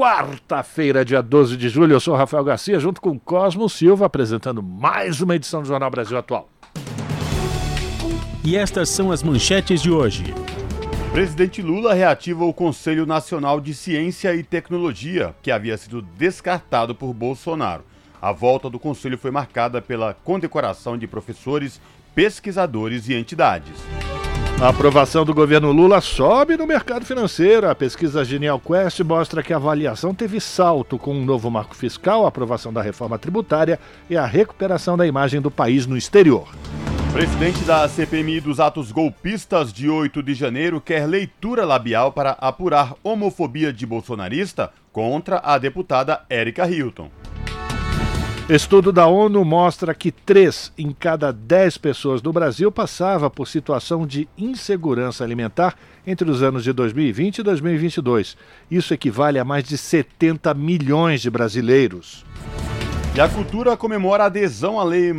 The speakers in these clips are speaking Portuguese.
quarta-feira, dia 12 de julho. Eu sou Rafael Garcia, junto com Cosmo Silva, apresentando mais uma edição do Jornal Brasil Atual. E estas são as manchetes de hoje. Presidente Lula reativa o Conselho Nacional de Ciência e Tecnologia, que havia sido descartado por Bolsonaro. A volta do conselho foi marcada pela condecoração de professores, pesquisadores e entidades. A aprovação do governo Lula sobe no mercado financeiro. A pesquisa Genial Quest mostra que a avaliação teve salto com um novo marco fiscal, a aprovação da reforma tributária e a recuperação da imagem do país no exterior. Presidente da CPMI dos atos golpistas de 8 de janeiro quer leitura labial para apurar homofobia de bolsonarista contra a deputada Érica Hilton. Estudo da ONU mostra que 3 em cada 10 pessoas do Brasil passava por situação de insegurança alimentar entre os anos de 2020 e 2022. Isso equivale a mais de 70 milhões de brasileiros. E a cultura comemora a adesão à lei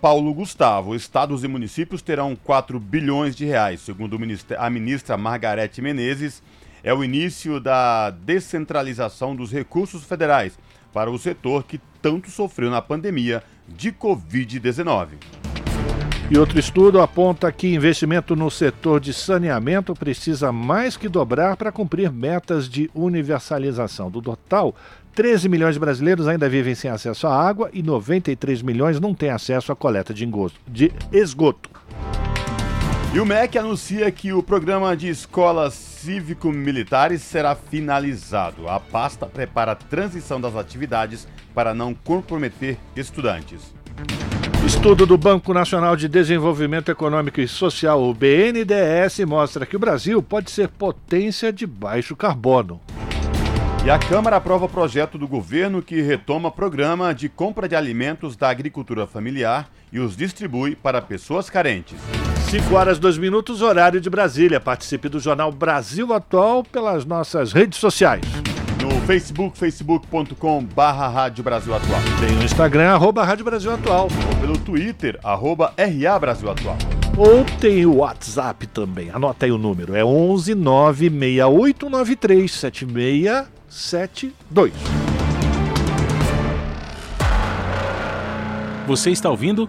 Paulo Gustavo. Estados e municípios terão 4 bilhões de reais, segundo a ministra Margarete Menezes. É o início da descentralização dos recursos federais para o setor que tanto sofreu na pandemia de Covid-19. E outro estudo aponta que investimento no setor de saneamento precisa mais que dobrar para cumprir metas de universalização. Do total, 13 milhões de brasileiros ainda vivem sem acesso à água e 93 milhões não têm acesso à coleta de, de esgoto. E o MEC anuncia que o programa de escolas cívico-militares será finalizado. A pasta prepara a transição das atividades para não comprometer estudantes. Estudo do Banco Nacional de Desenvolvimento Econômico e Social, o BNDES, mostra que o Brasil pode ser potência de baixo carbono. E a Câmara aprova projeto do governo que retoma programa de compra de alimentos da agricultura familiar e os distribui para pessoas carentes. 5 horas 2 minutos, horário de Brasília. Participe do Jornal Brasil Atual pelas nossas redes sociais. No Facebook, facebook.com barra Rádio Brasil Atual. Tem o Instagram, arroba Rádio Brasil Atual. Ou pelo Twitter, arroba RA Brasil Atual. Ou tem o WhatsApp também. Anota aí o número. É 11 96893 7672. Você está ouvindo?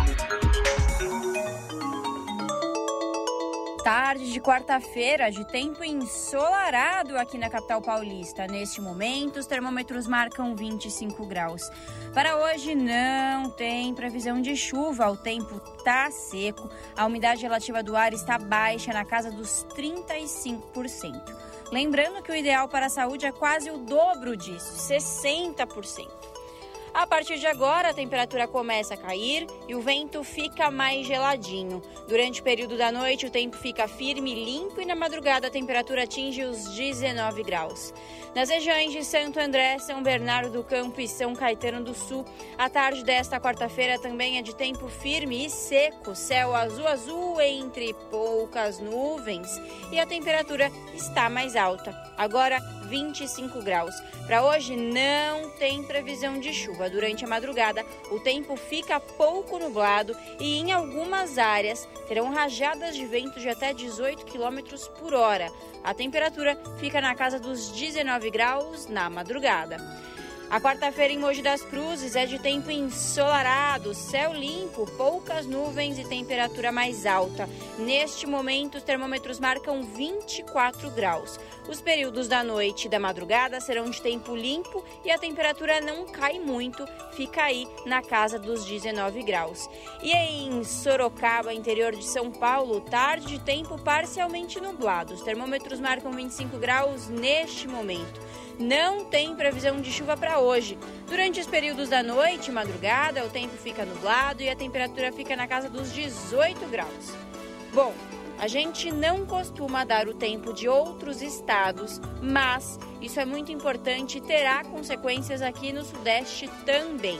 Tarde de quarta-feira, de tempo ensolarado aqui na capital paulista. Neste momento, os termômetros marcam 25 graus. Para hoje, não tem previsão de chuva, o tempo tá seco, a umidade relativa do ar está baixa, na casa dos 35%. Lembrando que o ideal para a saúde é quase o dobro disso, 60%. A partir de agora, a temperatura começa a cair e o vento fica mais geladinho. Durante o período da noite, o tempo fica firme e limpo e na madrugada a temperatura atinge os 19 graus. Nas regiões de Santo André, São Bernardo do Campo e São Caetano do Sul, a tarde desta quarta-feira também é de tempo firme e seco, céu azul azul entre poucas nuvens e a temperatura está mais alta. Agora 25 graus. Para hoje não tem previsão de chuva. Durante a madrugada, o tempo fica pouco nublado e em algumas áreas terão rajadas de vento de até 18 km por hora. A temperatura fica na casa dos 19 graus na madrugada. A quarta-feira em Mogi das Cruzes é de tempo ensolarado, céu limpo, poucas nuvens e temperatura mais alta. Neste momento, os termômetros marcam 24 graus. Os períodos da noite e da madrugada serão de tempo limpo e a temperatura não cai muito, fica aí na casa dos 19 graus. E em Sorocaba, interior de São Paulo, tarde de tempo parcialmente nublado. Os termômetros marcam 25 graus neste momento. Não tem previsão de chuva para hoje. Durante os períodos da noite e madrugada, o tempo fica nublado e a temperatura fica na casa dos 18 graus. Bom, a gente não costuma dar o tempo de outros estados, mas isso é muito importante e terá consequências aqui no Sudeste também.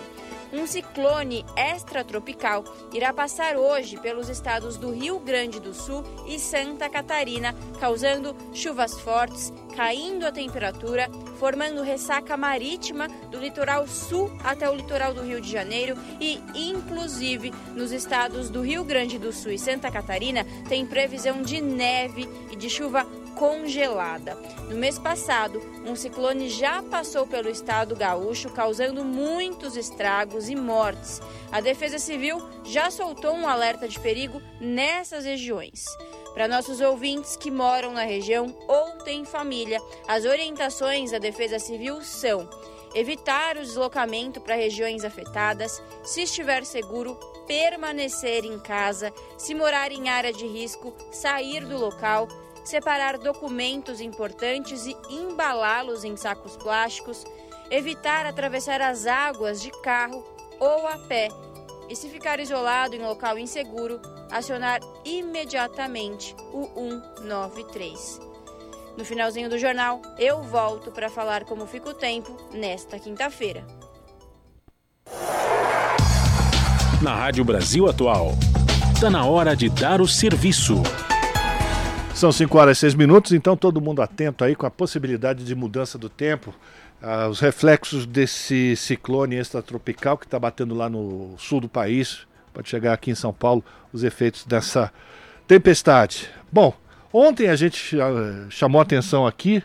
Um ciclone extratropical irá passar hoje pelos estados do Rio Grande do Sul e Santa Catarina, causando chuvas fortes, caindo a temperatura, formando ressaca marítima do litoral sul até o litoral do Rio de Janeiro e, inclusive, nos estados do Rio Grande do Sul e Santa Catarina, tem previsão de neve e de chuva congelada. No mês passado, um ciclone já passou pelo estado gaúcho, causando muitos estragos e mortes. A Defesa Civil já soltou um alerta de perigo nessas regiões. Para nossos ouvintes que moram na região ou têm família, as orientações da Defesa Civil são evitar o deslocamento para regiões afetadas, se estiver seguro, permanecer em casa, se morar em área de risco, sair do local, separar documentos importantes e embalá-los em sacos plásticos, evitar atravessar as águas de carro ou a pé e, se ficar isolado em local inseguro, acionar imediatamente o 193. No finalzinho do jornal, eu volto para falar como fica o tempo nesta quinta-feira. Na Rádio Brasil Atual, está na hora de dar o serviço. São 5 horas e 6 minutos, então todo mundo atento aí com a possibilidade de mudança do tempo, ah, os reflexos desse ciclone extratropical que está batendo lá no sul do país, pode chegar aqui em São Paulo, os efeitos dessa tempestade. Bom, ontem a gente chamou atenção aqui,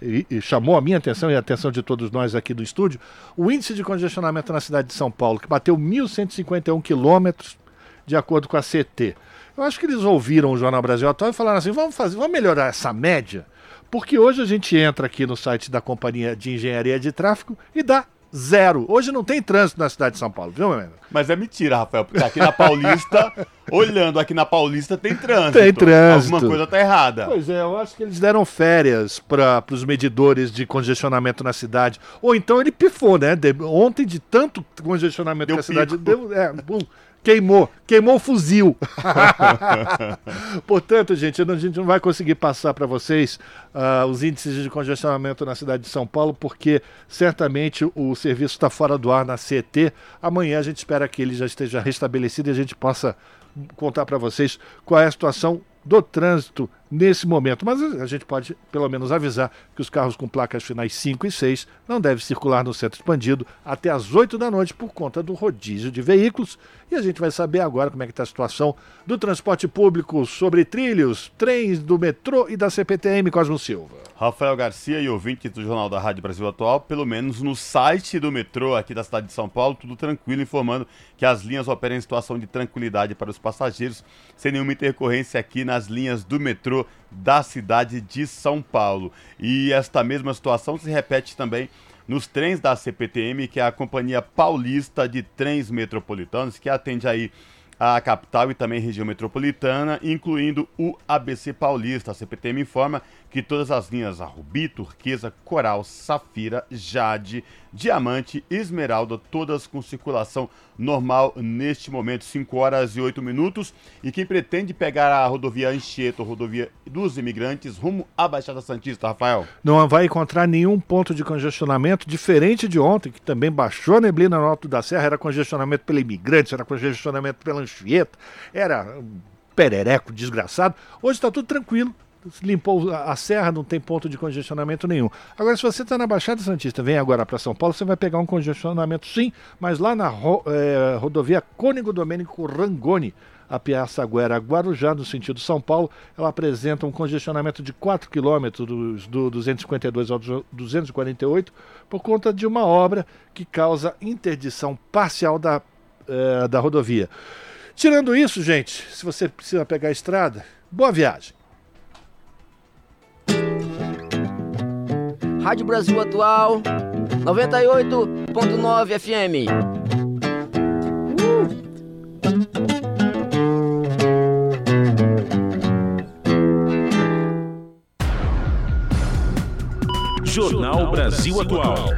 e, e chamou a minha atenção e a atenção de todos nós aqui do estúdio, o índice de congestionamento na cidade de São Paulo, que bateu 1.151 quilômetros, de acordo com a CT. Eu acho que eles ouviram o Jornal Brasil Atual e falaram assim: vamos fazer, vamos melhorar essa média, porque hoje a gente entra aqui no site da Companhia de Engenharia de Tráfego e dá zero. Hoje não tem trânsito na cidade de São Paulo, viu, meu amigo? Mas é mentira, Rafael, porque aqui na Paulista, olhando aqui na Paulista, tem trânsito. Tem trânsito. Alguma coisa tá errada. Pois é, eu acho que eles deram férias para os medidores de congestionamento na cidade. Ou então ele pifou, né? De, ontem, de tanto congestionamento Deu na cidade, pico. deu. É, bum, Queimou, queimou o fuzil. Portanto, gente, a gente não vai conseguir passar para vocês ah, os índices de congestionamento na cidade de São Paulo, porque certamente o serviço está fora do ar na CET. Amanhã a gente espera que ele já esteja restabelecido e a gente possa contar para vocês qual é a situação do trânsito nesse momento. Mas a gente pode, pelo menos, avisar que os carros com placas finais 5 e 6 não devem circular no centro expandido até às 8 da noite por conta do rodízio de veículos. E a gente vai saber agora como é que está a situação do transporte público sobre trilhos, trens do metrô e da CPTM Cosmo Silva. Rafael Garcia e ouvintes do Jornal da Rádio Brasil Atual, pelo menos no site do metrô aqui da cidade de São Paulo, tudo tranquilo, informando que as linhas operam em situação de tranquilidade para os passageiros, sem nenhuma intercorrência aqui nas linhas do metrô da cidade de São Paulo. E esta mesma situação se repete também nos trens da CPTM, que é a Companhia Paulista de Trens Metropolitanos, que atende aí a capital e também região metropolitana, incluindo o ABC Paulista. A CPTM informa que todas as linhas Rubi, Turquesa, Coral, Safira, Jade, Diamante, Esmeralda, todas com circulação normal neste momento, 5 horas e 8 minutos. E quem pretende pegar a rodovia Anchieta, rodovia dos imigrantes, rumo à Baixada Santista, Rafael? Não vai encontrar nenhum ponto de congestionamento, diferente de ontem, que também baixou a neblina no Alto da Serra, era congestionamento pela imigrantes, era congestionamento pela Anchieta, era perereco desgraçado. Hoje está tudo tranquilo. Limpou a a serra, não tem ponto de congestionamento nenhum. Agora, se você está na Baixada Santista, vem agora para São Paulo, você vai pegar um congestionamento sim, mas lá na ro- eh, rodovia Cônigo Domênico Rangoni, a Piaçaguera Guarujá, no sentido São Paulo, ela apresenta um congestionamento de 4 quilômetros do 252 ao 248 por conta de uma obra que causa interdição parcial da, eh, da rodovia. Tirando isso, gente, se você precisa pegar a estrada, boa viagem. Rádio Brasil Atual 98.9 FM. Jornal Brasil Atual.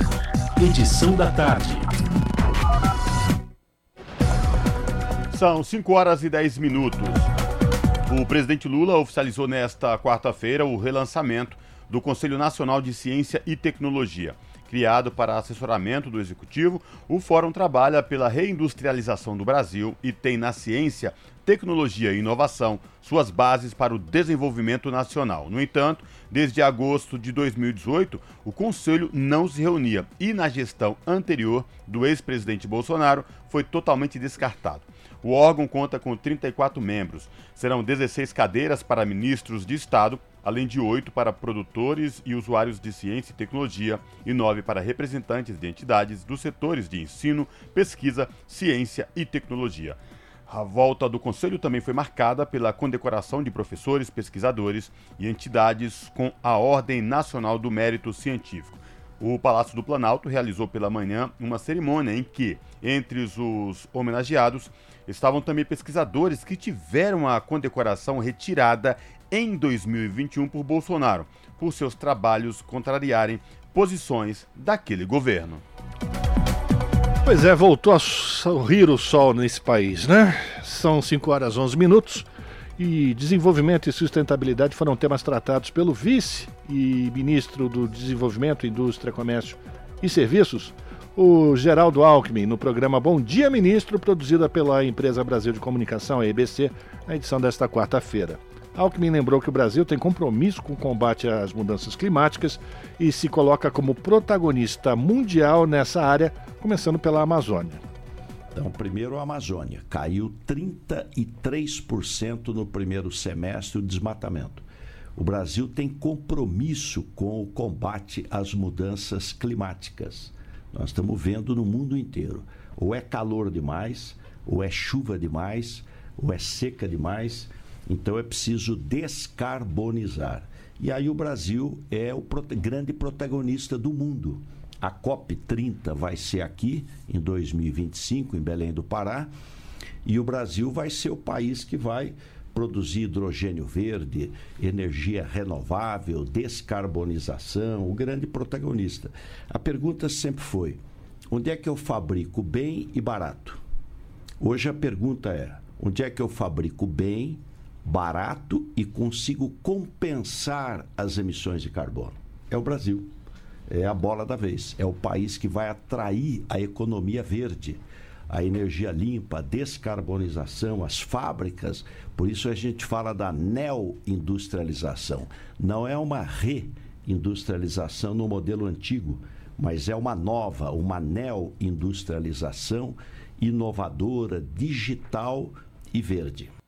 Edição da tarde. São 5 horas e 10 minutos. O presidente Lula oficializou nesta quarta-feira o relançamento do Conselho Nacional de Ciência e Tecnologia. Criado para assessoramento do executivo, o fórum trabalha pela reindustrialização do Brasil e tem na ciência, tecnologia e inovação suas bases para o desenvolvimento nacional. No entanto, desde agosto de 2018, o conselho não se reunia e na gestão anterior do ex-presidente Bolsonaro foi totalmente descartado. O órgão conta com 34 membros. Serão 16 cadeiras para ministros de Estado, além de oito para produtores e usuários de ciência e tecnologia e nove para representantes de entidades dos setores de ensino, pesquisa, ciência e tecnologia. A volta do Conselho também foi marcada pela condecoração de professores, pesquisadores e entidades com a Ordem Nacional do Mérito Científico. O Palácio do Planalto realizou pela manhã uma cerimônia em que, entre os homenageados, estavam também pesquisadores que tiveram a condecoração retirada em 2021 por Bolsonaro, por seus trabalhos contrariarem posições daquele governo. Pois é, voltou a sorrir o sol nesse país, né? São 5 horas 11 minutos e desenvolvimento e sustentabilidade foram temas tratados pelo vice e ministro do Desenvolvimento, Indústria, Comércio e Serviços, o Geraldo Alckmin, no programa Bom Dia Ministro, produzida pela Empresa Brasil de Comunicação, a EBC, na edição desta quarta-feira. Alckmin lembrou que o Brasil tem compromisso com o combate às mudanças climáticas e se coloca como protagonista mundial nessa área, começando pela Amazônia. Então, primeiro a Amazônia, caiu 33% no primeiro semestre o desmatamento. O Brasil tem compromisso com o combate às mudanças climáticas. Nós estamos vendo no mundo inteiro. Ou é calor demais, ou é chuva demais, ou é seca demais. Então é preciso descarbonizar. E aí o Brasil é o grande protagonista do mundo. A COP30 vai ser aqui em 2025, em Belém do Pará, e o Brasil vai ser o país que vai produzir hidrogênio verde, energia renovável, descarbonização, o grande protagonista. A pergunta sempre foi: onde é que eu fabrico bem e barato? Hoje a pergunta é: onde é que eu fabrico bem, barato e consigo compensar as emissões de carbono? É o Brasil é a bola da vez. É o país que vai atrair a economia verde, a energia limpa, a descarbonização, as fábricas. Por isso a gente fala da neo-industrialização. Não é uma reindustrialização no modelo antigo, mas é uma nova, uma neo-industrialização inovadora, digital e verde.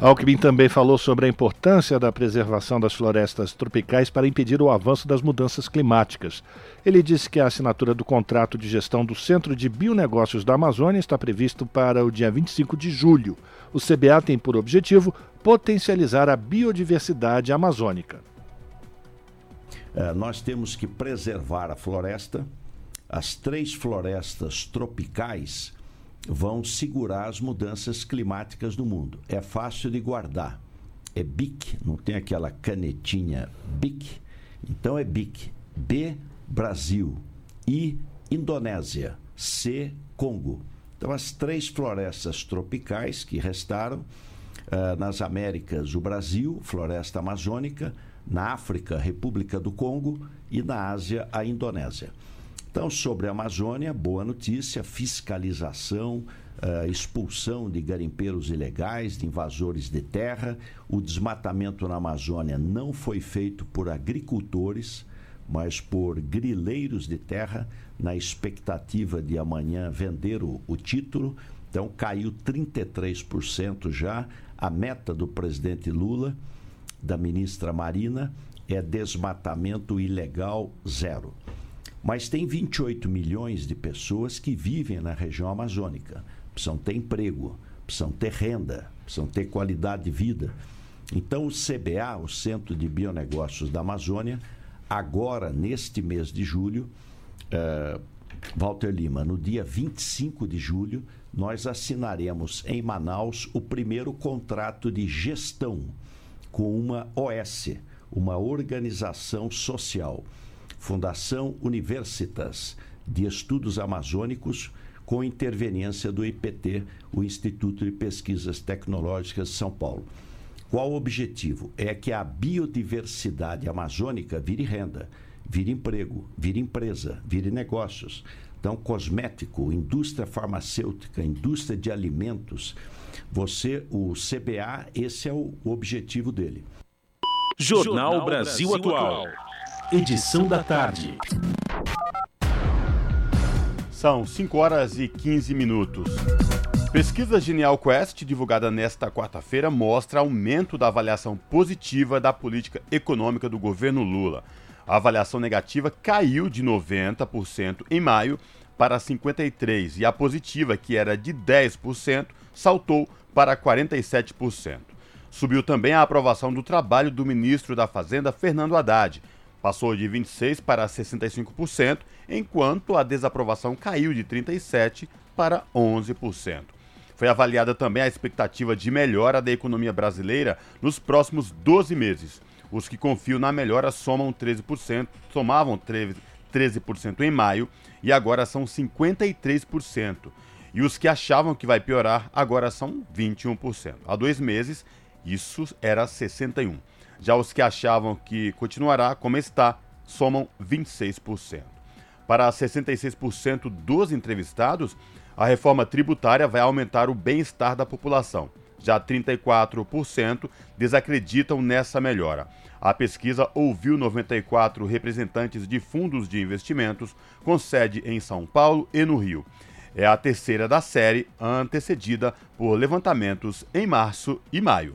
Alckmin também falou sobre a importância da preservação das florestas tropicais para impedir o avanço das mudanças climáticas. Ele disse que a assinatura do contrato de gestão do Centro de Bionegócios da Amazônia está previsto para o dia 25 de julho. O CBA tem por objetivo potencializar a biodiversidade amazônica. É, nós temos que preservar a floresta. As três florestas tropicais vão segurar as mudanças climáticas no mundo. É fácil de guardar. É BIC, não tem aquela canetinha BIC. Então é BIC. B, Brasil. I, Indonésia. C, Congo. Então, as três florestas tropicais que restaram, uh, nas Américas, o Brasil, floresta amazônica, na África, República do Congo e na Ásia, a Indonésia. Então, sobre a Amazônia, boa notícia: fiscalização, uh, expulsão de garimpeiros ilegais, de invasores de terra. O desmatamento na Amazônia não foi feito por agricultores, mas por grileiros de terra, na expectativa de amanhã vender o, o título. Então, caiu 33% já. A meta do presidente Lula, da ministra Marina, é desmatamento ilegal zero. Mas tem 28 milhões de pessoas que vivem na região amazônica. Precisam ter emprego, precisam ter renda, precisam ter qualidade de vida. Então, o CBA, o Centro de Bionegócios da Amazônia, agora, neste mês de julho, uh, Walter Lima, no dia 25 de julho, nós assinaremos em Manaus o primeiro contrato de gestão com uma OS, uma organização social Fundação Universitas de Estudos Amazônicos, com interveniência do IPT, o Instituto de Pesquisas Tecnológicas de São Paulo. Qual o objetivo? É que a biodiversidade amazônica vire renda, vire emprego, vire empresa, vire negócios. Então, cosmético, indústria farmacêutica, indústria de alimentos, você, o CBA, esse é o objetivo dele. Jornal Brasil Atual. Edição da tarde. São 5 horas e 15 minutos. Pesquisa Genial Quest, divulgada nesta quarta-feira, mostra aumento da avaliação positiva da política econômica do governo Lula. A avaliação negativa caiu de 90% em maio para 53% e a positiva, que era de 10%, saltou para 47%. Subiu também a aprovação do trabalho do ministro da Fazenda, Fernando Haddad. Passou de 26% para 65%, enquanto a desaprovação caiu de 37% para 11%. Foi avaliada também a expectativa de melhora da economia brasileira nos próximos 12 meses. Os que confiam na melhora somam 13%, somavam 13% em maio e agora são 53%. E os que achavam que vai piorar agora são 21%. Há dois meses, isso era 61%. Já os que achavam que continuará como está somam 26%. Para 66% dos entrevistados, a reforma tributária vai aumentar o bem-estar da população. Já 34% desacreditam nessa melhora. A pesquisa ouviu 94 representantes de fundos de investimentos com sede em São Paulo e no Rio. É a terceira da série, antecedida por levantamentos em março e maio.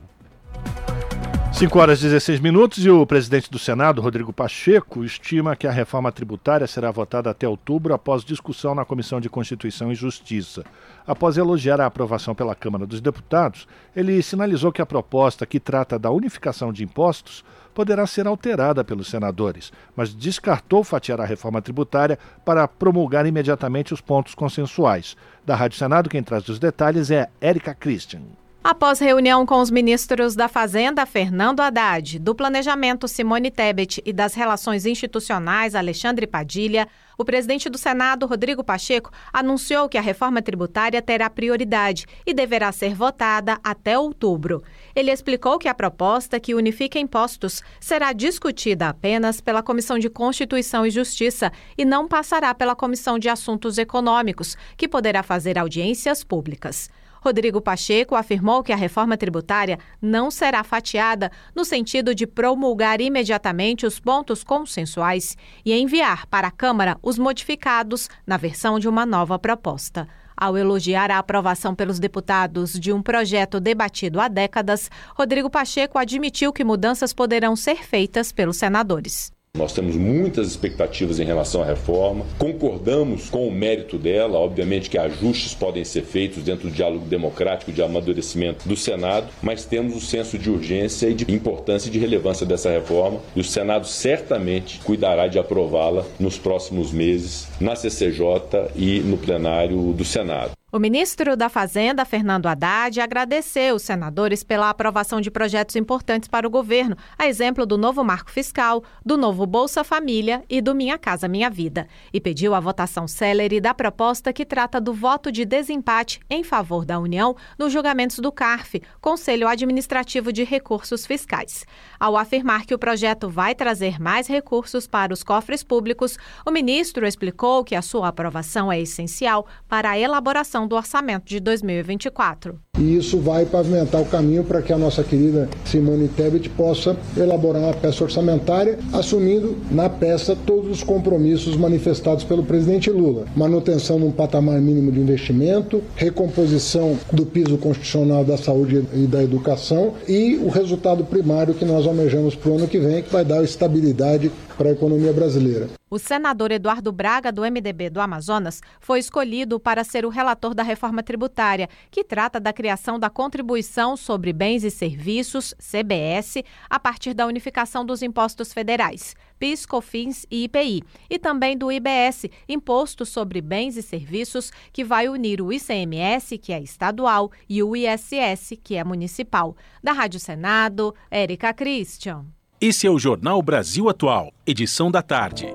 5 horas e 16 minutos e o presidente do Senado, Rodrigo Pacheco, estima que a reforma tributária será votada até outubro após discussão na Comissão de Constituição e Justiça. Após elogiar a aprovação pela Câmara dos Deputados, ele sinalizou que a proposta que trata da unificação de impostos poderá ser alterada pelos senadores, mas descartou fatiar a reforma tributária para promulgar imediatamente os pontos consensuais. Da Rádio Senado, quem traz os detalhes é Érica Christian. Após reunião com os ministros da Fazenda, Fernando Haddad, do Planejamento, Simone Tebet, e das Relações Institucionais, Alexandre Padilha, o presidente do Senado, Rodrigo Pacheco, anunciou que a reforma tributária terá prioridade e deverá ser votada até outubro. Ele explicou que a proposta que unifica impostos será discutida apenas pela Comissão de Constituição e Justiça e não passará pela Comissão de Assuntos Econômicos, que poderá fazer audiências públicas. Rodrigo Pacheco afirmou que a reforma tributária não será fatiada no sentido de promulgar imediatamente os pontos consensuais e enviar para a Câmara os modificados na versão de uma nova proposta. Ao elogiar a aprovação pelos deputados de um projeto debatido há décadas, Rodrigo Pacheco admitiu que mudanças poderão ser feitas pelos senadores. Nós temos muitas expectativas em relação à reforma, concordamos com o mérito dela, obviamente que ajustes podem ser feitos dentro do diálogo democrático de amadurecimento do Senado, mas temos o senso de urgência e de importância e de relevância dessa reforma e o Senado certamente cuidará de aprová-la nos próximos meses na CCJ e no plenário do Senado. O ministro da Fazenda, Fernando Haddad, agradeceu os senadores pela aprovação de projetos importantes para o governo, a exemplo do novo marco fiscal, do novo Bolsa Família e do Minha Casa Minha Vida, e pediu a votação célere da proposta que trata do voto de desempate em favor da União nos julgamentos do CARF, Conselho Administrativo de Recursos Fiscais. Ao afirmar que o projeto vai trazer mais recursos para os cofres públicos, o ministro explicou que a sua aprovação é essencial para a elaboração do orçamento de 2024. E isso vai pavimentar o caminho para que a nossa querida Simone Tebet possa elaborar uma peça orçamentária, assumindo na peça todos os compromissos manifestados pelo presidente Lula: manutenção de um patamar mínimo de investimento, recomposição do piso constitucional da saúde e da educação e o resultado primário que nós almejamos para o ano que vem, que vai dar estabilidade para a economia brasileira. O senador Eduardo Braga, do MDB do Amazonas, foi escolhido para ser o relator da reforma tributária, que trata da criação da Contribuição sobre Bens e Serviços, CBS, a partir da unificação dos impostos federais, PIS, COFINS e IPI, e também do IBS, Imposto sobre Bens e Serviços, que vai unir o ICMS, que é estadual, e o ISS, que é municipal. Da Rádio Senado, Érica Christian. Esse é o Jornal Brasil Atual, edição da tarde.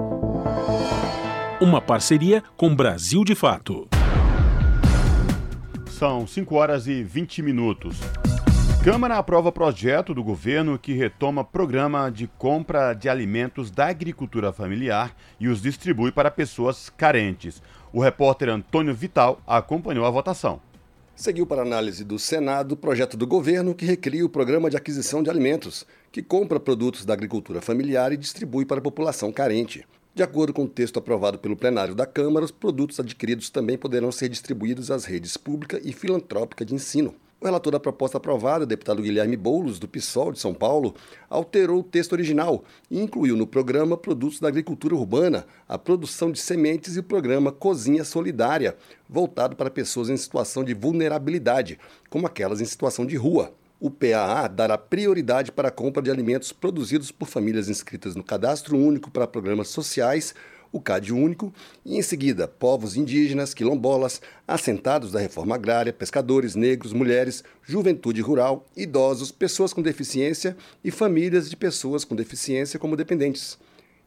Uma parceria com Brasil de Fato. São 5 horas e 20 minutos. Câmara aprova projeto do governo que retoma programa de compra de alimentos da agricultura familiar e os distribui para pessoas carentes. O repórter Antônio Vital acompanhou a votação. Seguiu para análise do Senado o projeto do governo que recria o programa de aquisição de alimentos, que compra produtos da agricultura familiar e distribui para a população carente. De acordo com o texto aprovado pelo plenário da Câmara, os produtos adquiridos também poderão ser distribuídos às redes pública e filantrópica de ensino. O relator da proposta aprovada, deputado Guilherme Boulos, do PSOL de São Paulo, alterou o texto original e incluiu no programa produtos da agricultura urbana, a produção de sementes e o programa Cozinha Solidária, voltado para pessoas em situação de vulnerabilidade, como aquelas em situação de rua. O PAA dará prioridade para a compra de alimentos produzidos por famílias inscritas no Cadastro Único para Programas Sociais o CAD único, e em seguida povos indígenas, quilombolas, assentados da reforma agrária, pescadores, negros, mulheres, juventude rural, idosos, pessoas com deficiência e famílias de pessoas com deficiência como dependentes.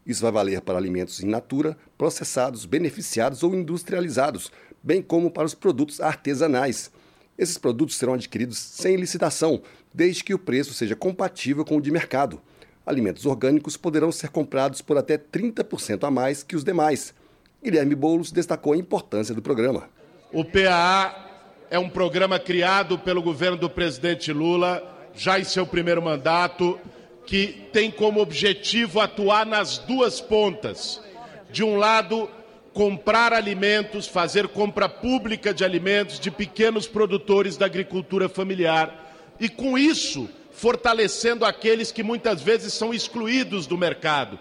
Isso vai valer para alimentos in natura, processados, beneficiados ou industrializados, bem como para os produtos artesanais. Esses produtos serão adquiridos sem licitação, desde que o preço seja compatível com o de mercado alimentos orgânicos poderão ser comprados por até 30% a mais que os demais. Guilherme Boulos destacou a importância do programa. O PAA é um programa criado pelo governo do presidente Lula, já em seu primeiro mandato, que tem como objetivo atuar nas duas pontas. De um lado, comprar alimentos, fazer compra pública de alimentos de pequenos produtores da agricultura familiar. E com isso, fortalecendo aqueles que muitas vezes são excluídos do mercado.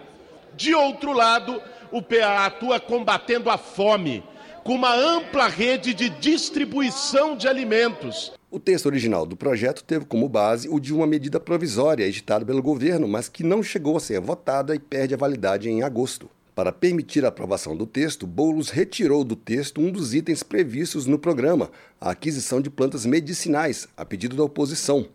De outro lado, o PA atua combatendo a fome, com uma ampla rede de distribuição de alimentos. O texto original do projeto teve como base o de uma medida provisória editada pelo governo, mas que não chegou a ser votada e perde a validade em agosto. Para permitir a aprovação do texto, Boulos retirou do texto um dos itens previstos no programa, a aquisição de plantas medicinais, a pedido da oposição.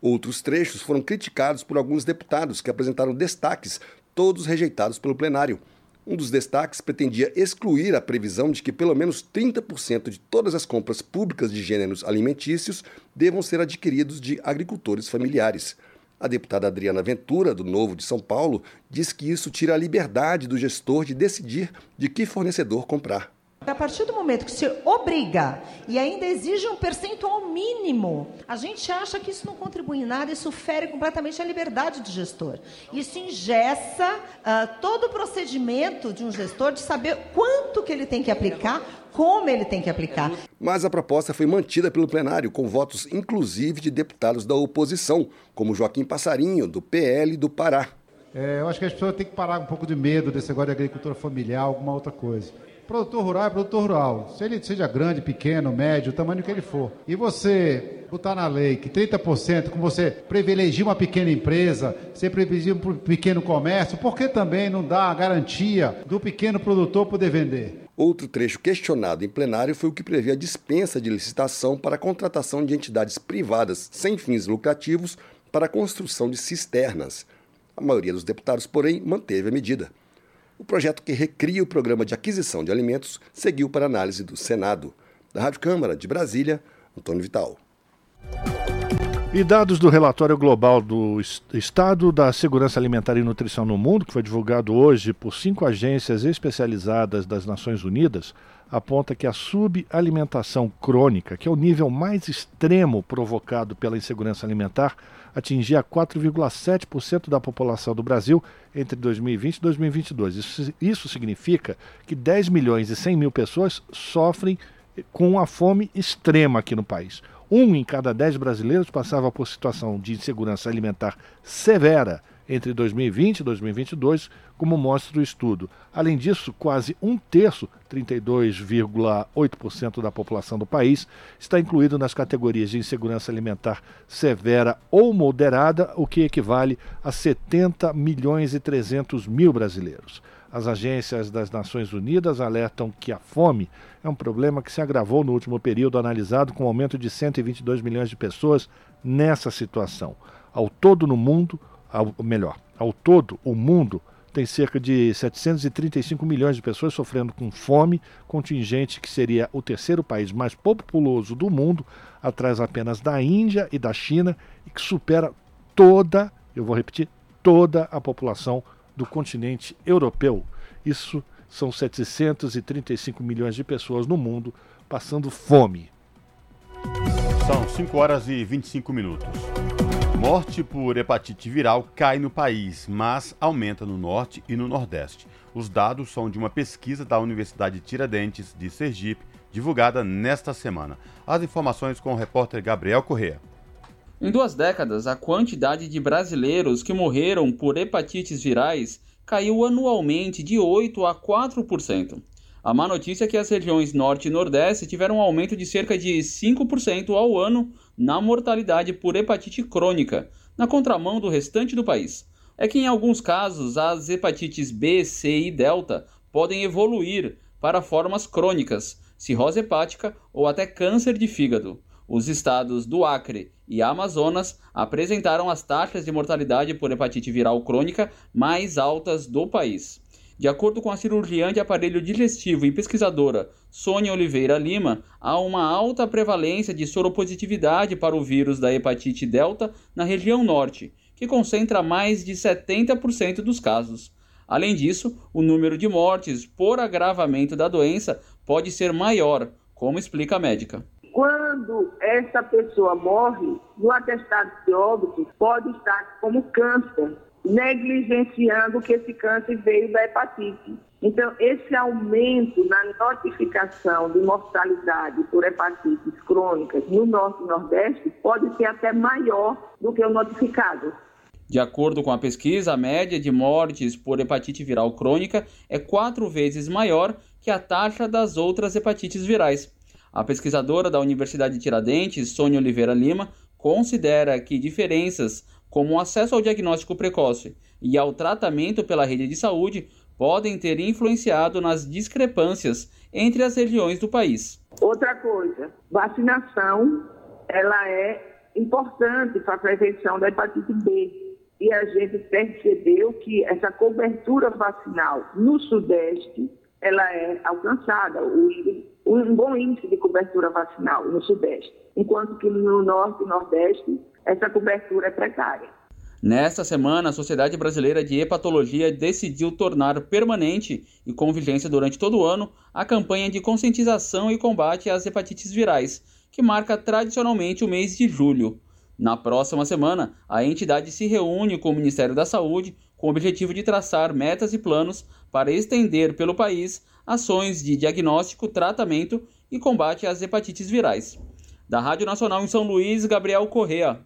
Outros trechos foram criticados por alguns deputados que apresentaram destaques, todos rejeitados pelo plenário. Um dos destaques pretendia excluir a previsão de que pelo menos 30% de todas as compras públicas de gêneros alimentícios devam ser adquiridos de agricultores familiares. A deputada Adriana Ventura, do Novo de São Paulo, diz que isso tira a liberdade do gestor de decidir de que fornecedor comprar. A partir do momento que se obriga e ainda exige um percentual mínimo, a gente acha que isso não contribui em nada, isso fere completamente a liberdade do gestor. Isso ingessa uh, todo o procedimento de um gestor de saber quanto que ele tem que aplicar, como ele tem que aplicar. Mas a proposta foi mantida pelo plenário, com votos inclusive de deputados da oposição, como Joaquim Passarinho, do PL do Pará. É, eu acho que as pessoas têm que parar um pouco de medo desse negócio de agricultura familiar, alguma outra coisa. Produtor rural é produtor rural. Se ele seja grande, pequeno, médio, o tamanho que ele for. E você botar na lei que 30%, como você privilegia uma pequena empresa, você privilegia um pequeno comércio, por que também não dá a garantia do pequeno produtor poder vender? Outro trecho questionado em plenário foi o que prevê a dispensa de licitação para a contratação de entidades privadas sem fins lucrativos para a construção de cisternas. A maioria dos deputados, porém, manteve a medida. O projeto que recria o programa de aquisição de alimentos seguiu para análise do Senado. Da Rádio Câmara de Brasília, Antônio Vital. E dados do relatório global do Estado da Segurança Alimentar e Nutrição no Mundo, que foi divulgado hoje por cinco agências especializadas das Nações Unidas, aponta que a subalimentação crônica, que é o nível mais extremo provocado pela insegurança alimentar, atingia 4,7% da população do Brasil entre 2020 e 2022. Isso, isso significa que 10 milhões e 100 mil pessoas sofrem com a fome extrema aqui no país. Um em cada dez brasileiros passava por situação de insegurança alimentar severa entre 2020 e 2022, como mostra o estudo. Além disso, quase um terço, 32,8% da população do país, está incluído nas categorias de insegurança alimentar severa ou moderada, o que equivale a 70 milhões e 300 mil brasileiros. As agências das Nações Unidas alertam que a fome é um problema que se agravou no último período analisado, com um aumento de 122 milhões de pessoas nessa situação. Ao todo no mundo, ao, melhor, ao todo, o mundo tem cerca de 735 milhões de pessoas sofrendo com fome, contingente que seria o terceiro país mais populoso do mundo, atrás apenas da Índia e da China, e que supera toda, eu vou repetir, toda a população do continente europeu. Isso são 735 milhões de pessoas no mundo passando fome. São 5 horas e 25 minutos. Morte por hepatite viral cai no país, mas aumenta no norte e no nordeste. Os dados são de uma pesquisa da Universidade Tiradentes de Sergipe, divulgada nesta semana. As informações com o repórter Gabriel Correa. Em duas décadas, a quantidade de brasileiros que morreram por hepatites virais caiu anualmente de 8 a 4%. A má notícia é que as regiões Norte e Nordeste tiveram um aumento de cerca de 5% ao ano na mortalidade por hepatite crônica, na contramão do restante do país. É que em alguns casos as hepatites B, C e delta podem evoluir para formas crônicas, cirrose hepática ou até câncer de fígado. Os estados do Acre e Amazonas apresentaram as taxas de mortalidade por hepatite viral crônica mais altas do país. De acordo com a cirurgiã de aparelho digestivo e pesquisadora Sônia Oliveira Lima, há uma alta prevalência de soropositividade para o vírus da hepatite delta na região norte, que concentra mais de 70% dos casos. Além disso, o número de mortes por agravamento da doença pode ser maior, como explica a médica. Quando essa pessoa morre, no atestado de óbito pode estar como câncer negligenciando que esse câncer veio da hepatite. Então, esse aumento na notificação de mortalidade por hepatites crônicas no Norte e Nordeste pode ser até maior do que o notificado. De acordo com a pesquisa, a média de mortes por hepatite viral crônica é quatro vezes maior que a taxa das outras hepatites virais. A pesquisadora da Universidade de Tiradentes, Sônia Oliveira Lima, considera que diferenças como o acesso ao diagnóstico precoce e ao tratamento pela rede de saúde, podem ter influenciado nas discrepâncias entre as regiões do país. Outra coisa, vacinação, ela é importante para a prevenção da hepatite B. E a gente percebeu que essa cobertura vacinal no Sudeste, ela é alcançada, um bom índice de cobertura vacinal no Sudeste, enquanto que no Norte e Nordeste essa cobertura é precária. Nesta semana, a Sociedade Brasileira de Hepatologia decidiu tornar permanente e com vigência durante todo o ano a campanha de conscientização e combate às hepatites virais, que marca tradicionalmente o mês de julho. Na próxima semana, a entidade se reúne com o Ministério da Saúde com o objetivo de traçar metas e planos para estender pelo país ações de diagnóstico, tratamento e combate às hepatites virais. Da Rádio Nacional em São Luís, Gabriel Correa.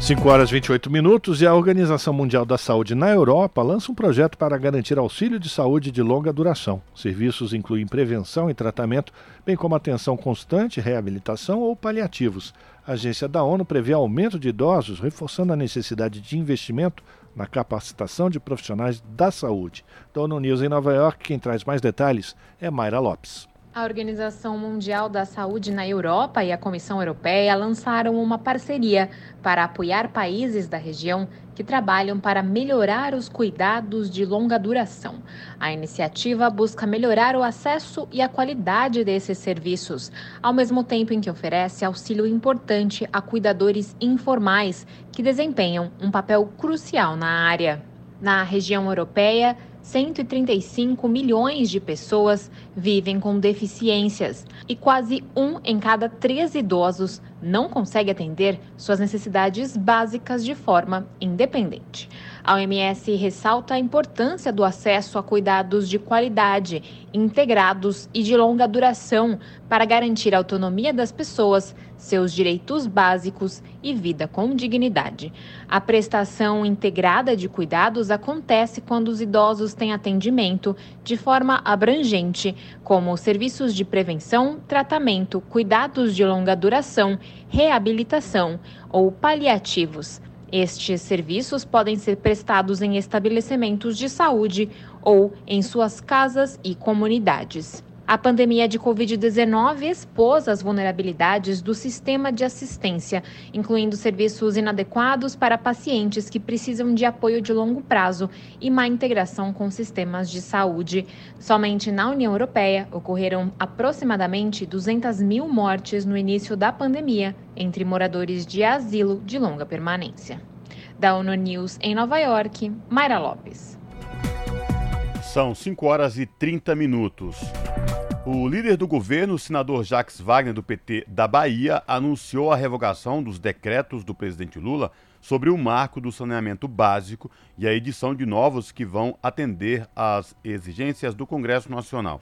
5 horas e 28 minutos e a Organização Mundial da Saúde na Europa lança um projeto para garantir auxílio de saúde de longa duração. Serviços incluem prevenção e tratamento, bem como atenção constante, reabilitação ou paliativos. A agência da ONU prevê aumento de idosos, reforçando a necessidade de investimento na capacitação de profissionais da saúde. Da ONU News em Nova York, quem traz mais detalhes é Mayra Lopes. A Organização Mundial da Saúde na Europa e a Comissão Europeia lançaram uma parceria para apoiar países da região que trabalham para melhorar os cuidados de longa duração. A iniciativa busca melhorar o acesso e a qualidade desses serviços, ao mesmo tempo em que oferece auxílio importante a cuidadores informais que desempenham um papel crucial na área. Na região europeia, 135 milhões de pessoas vivem com deficiências e quase um em cada três idosos não consegue atender suas necessidades básicas de forma independente. A OMS ressalta a importância do acesso a cuidados de qualidade, integrados e de longa duração para garantir a autonomia das pessoas, seus direitos básicos e vida com dignidade. A prestação integrada de cuidados acontece quando os idosos têm atendimento de forma abrangente, como serviços de prevenção, tratamento, cuidados de longa duração, reabilitação ou paliativos. Estes serviços podem ser prestados em estabelecimentos de saúde ou em suas casas e comunidades. A pandemia de Covid-19 expôs as vulnerabilidades do sistema de assistência, incluindo serviços inadequados para pacientes que precisam de apoio de longo prazo e má integração com sistemas de saúde. Somente na União Europeia ocorreram aproximadamente 200 mil mortes no início da pandemia entre moradores de asilo de longa permanência. Da ONU News em Nova York, Mayra Lopes. São 5 horas e 30 minutos. O líder do governo, o senador Jacques Wagner, do PT da Bahia, anunciou a revogação dos decretos do presidente Lula sobre o marco do saneamento básico e a edição de novos que vão atender às exigências do Congresso Nacional.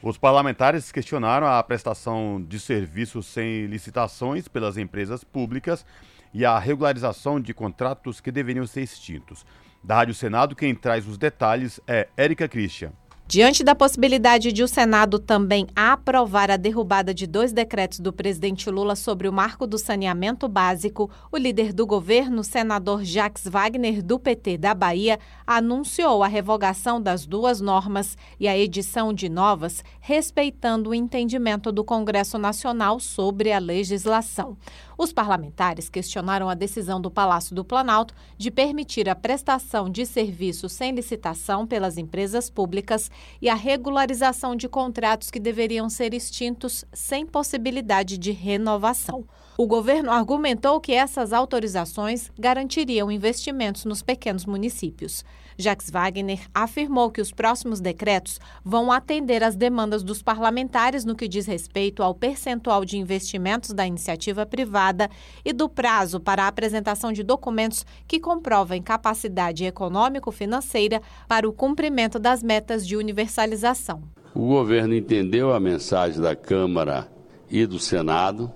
Os parlamentares questionaram a prestação de serviços sem licitações pelas empresas públicas e a regularização de contratos que deveriam ser extintos. Da Rádio Senado, quem traz os detalhes é Érica Christian. Diante da possibilidade de o Senado também aprovar a derrubada de dois decretos do presidente Lula sobre o marco do saneamento básico, o líder do governo, senador Jacques Wagner, do PT da Bahia, anunciou a revogação das duas normas e a edição de novas, respeitando o entendimento do Congresso Nacional sobre a legislação. Os parlamentares questionaram a decisão do Palácio do Planalto de permitir a prestação de serviços sem licitação pelas empresas públicas e a regularização de contratos que deveriam ser extintos sem possibilidade de renovação. O governo argumentou que essas autorizações garantiriam investimentos nos pequenos municípios. Jacques Wagner afirmou que os próximos decretos vão atender às demandas dos parlamentares no que diz respeito ao percentual de investimentos da iniciativa privada e do prazo para a apresentação de documentos que comprovem capacidade econômico-financeira para o cumprimento das metas de universalização. O governo entendeu a mensagem da Câmara e do Senado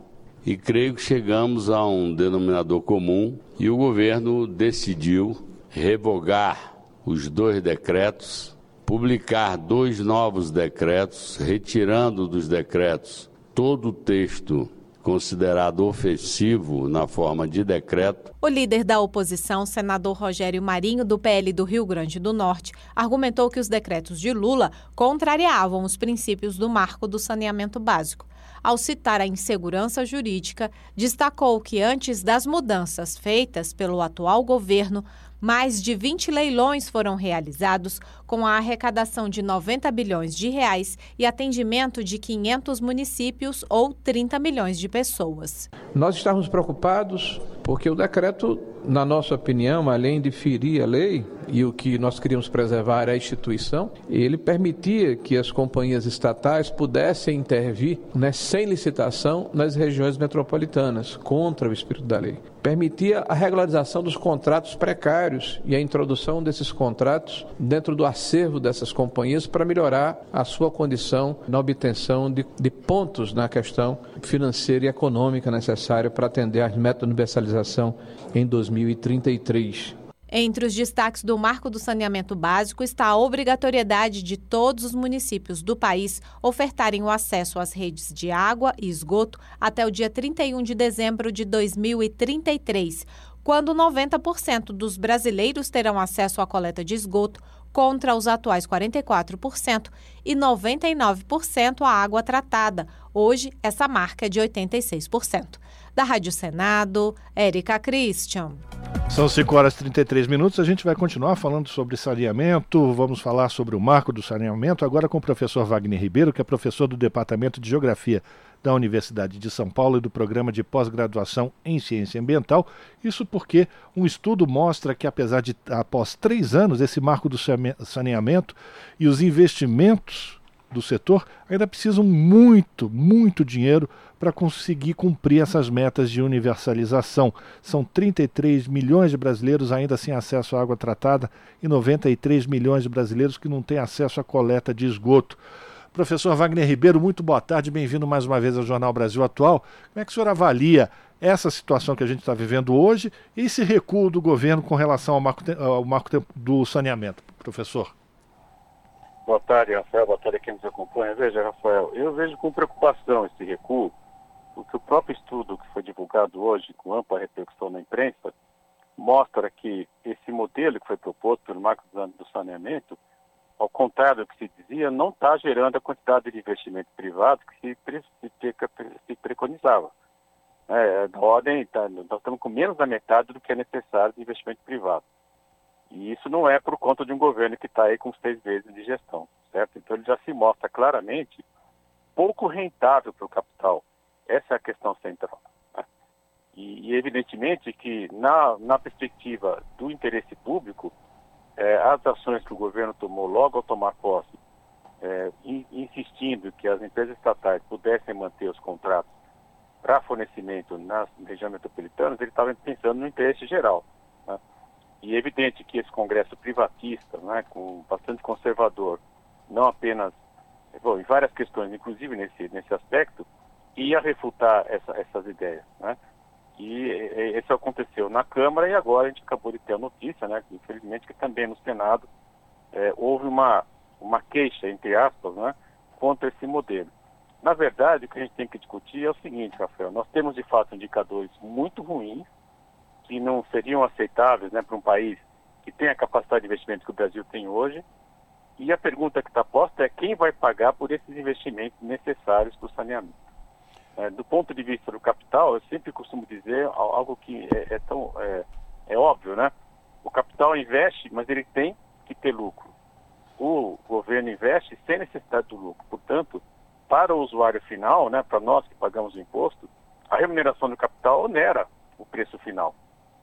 e creio que chegamos a um denominador comum e o governo decidiu revogar os dois decretos, publicar dois novos decretos, retirando dos decretos todo o texto considerado ofensivo na forma de decreto. O líder da oposição, senador Rogério Marinho, do PL do Rio Grande do Norte, argumentou que os decretos de Lula contrariavam os princípios do marco do saneamento básico. Ao citar a insegurança jurídica, destacou que antes das mudanças feitas pelo atual governo, mais de 20 leilões foram realizados com a arrecadação de 90 bilhões de reais e atendimento de 500 municípios ou 30 milhões de pessoas. Nós estávamos preocupados porque o decreto, na nossa opinião, além de ferir a lei, e o que nós queríamos preservar é a instituição, ele permitia que as companhias estatais pudessem intervir né, sem licitação nas regiões metropolitanas, contra o espírito da lei. Permitia a regularização dos contratos precários e a introdução desses contratos dentro do acervo dessas companhias para melhorar a sua condição na obtenção de, de pontos na questão financeira e econômica necessária para atender às metas de universalização em 2033. Entre os destaques do Marco do Saneamento Básico está a obrigatoriedade de todos os municípios do país ofertarem o acesso às redes de água e esgoto até o dia 31 de dezembro de 2033, quando 90% dos brasileiros terão acesso à coleta de esgoto, contra os atuais 44%, e 99% à água tratada. Hoje, essa marca é de 86%. Da Rádio Senado, Érica Christian. São 5 horas e 33 minutos. A gente vai continuar falando sobre saneamento. Vamos falar sobre o marco do saneamento agora com o professor Wagner Ribeiro, que é professor do Departamento de Geografia da Universidade de São Paulo e do Programa de Pós-Graduação em Ciência Ambiental. Isso porque um estudo mostra que, apesar de, após três anos, esse marco do saneamento e os investimentos do setor ainda precisam muito, muito dinheiro para conseguir cumprir essas metas de universalização. São 33 milhões de brasileiros ainda sem acesso à água tratada e 93 milhões de brasileiros que não têm acesso à coleta de esgoto. Professor Wagner Ribeiro, muito boa tarde, bem-vindo mais uma vez ao Jornal Brasil Atual. Como é que o senhor avalia essa situação que a gente está vivendo hoje e esse recuo do governo com relação ao marco, ao marco do saneamento, professor? Boa tarde, Rafael. Boa tarde a quem nos acompanha. Veja, Rafael, eu vejo com preocupação esse recuo, porque o próprio estudo que foi divulgado hoje, com ampla repercussão na imprensa, mostra que esse modelo que foi proposto pelo Marco do Saneamento ao contrário do que se dizia, não está gerando a quantidade de investimento privado que se, se, se preconizava. É, da ordem, tá, nós estamos com menos da metade do que é necessário de investimento privado. E isso não é por conta de um governo que está aí com seis meses de gestão, certo? Então ele já se mostra claramente pouco rentável para o capital. Essa é a questão central. Né? E, e, evidentemente que na, na perspectiva do interesse público, é, as ações que o governo tomou logo ao tomar posse, é, in, insistindo que as empresas estatais pudessem manter os contratos para fornecimento nas regiões metropolitanas, ele estava pensando no interesse geral. Né? E é evidente que esse Congresso privatista, né, com bastante conservador, não apenas bom, em várias questões, inclusive nesse, nesse aspecto, ia refutar essa, essas ideias. Né? E isso aconteceu na Câmara e agora a gente acabou de ter a notícia, né, infelizmente, que também no Senado é, houve uma, uma queixa, entre aspas, né, contra esse modelo. Na verdade, o que a gente tem que discutir é o seguinte, Rafael, nós temos de fato indicadores muito ruins, que não seriam aceitáveis né, para um país que tem a capacidade de investimento que o Brasil tem hoje, e a pergunta que está posta é quem vai pagar por esses investimentos necessários para o saneamento. É, do ponto de vista do capital, eu sempre costumo dizer algo que é, é tão é, é, óbvio, né? O capital investe, mas ele tem que ter lucro. O governo investe sem necessidade do lucro. Portanto, para o usuário final, né, para nós que pagamos o imposto, a remuneração do capital onera o preço final.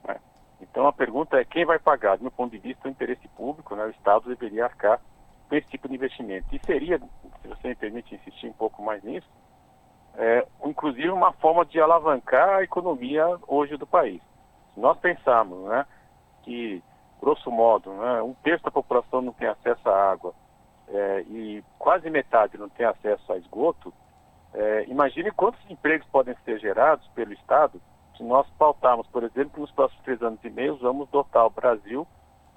Né? Então a pergunta é quem vai pagar? Do meu ponto de vista, o interesse público, né, o Estado deveria arcar com esse tipo de investimento. E seria, se você me permite insistir um pouco mais nisso, é, inclusive uma forma de alavancar a economia hoje do país. Se nós pensarmos né, que, grosso modo, né, um terço da população não tem acesso à água é, e quase metade não tem acesso a esgoto, é, imagine quantos empregos podem ser gerados pelo Estado se nós pautarmos, por exemplo, que nos próximos três anos e meio vamos dotar o Brasil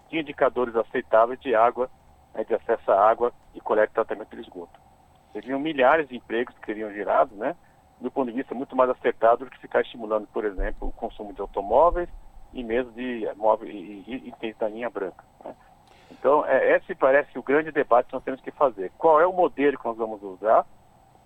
de indicadores aceitáveis de água, né, de acesso à água e coleta e tratamento de esgoto seriam milhares de empregos que seriam gerados, né? Do ponto de vista muito mais acertado do que ficar estimulando, por exemplo, o consumo de automóveis e mesmo de móveis e itens da linha branca. Né? Então, é, esse parece o grande debate que nós temos que fazer. Qual é o modelo que nós vamos usar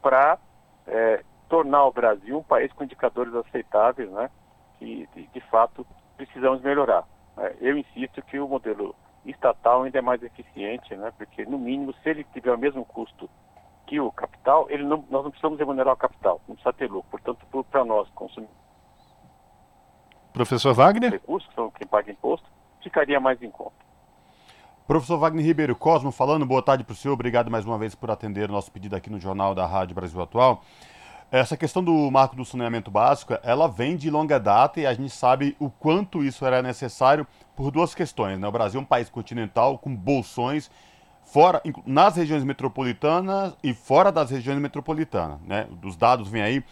para é, tornar o Brasil um país com indicadores aceitáveis, né? Que, de, de fato, precisamos melhorar. Né? Eu insisto que o modelo estatal ainda é mais eficiente, né? Porque, no mínimo, se ele tiver o mesmo custo que o capital, ele não, nós não precisamos remunerar o capital, não precisa ter lucro. Portanto, para nós, consumidores, Professor Wagner? recursos, que são quem paga imposto, ficaria mais em conta. Professor Wagner Ribeiro Cosmo falando, boa tarde para o senhor, obrigado mais uma vez por atender o nosso pedido aqui no Jornal da Rádio Brasil Atual. Essa questão do marco do saneamento básico, ela vem de longa data e a gente sabe o quanto isso era necessário por duas questões. Né? O Brasil é um país continental com bolsões fora, nas regiões metropolitanas e fora das regiões metropolitanas. Né? Dos dados vem aí,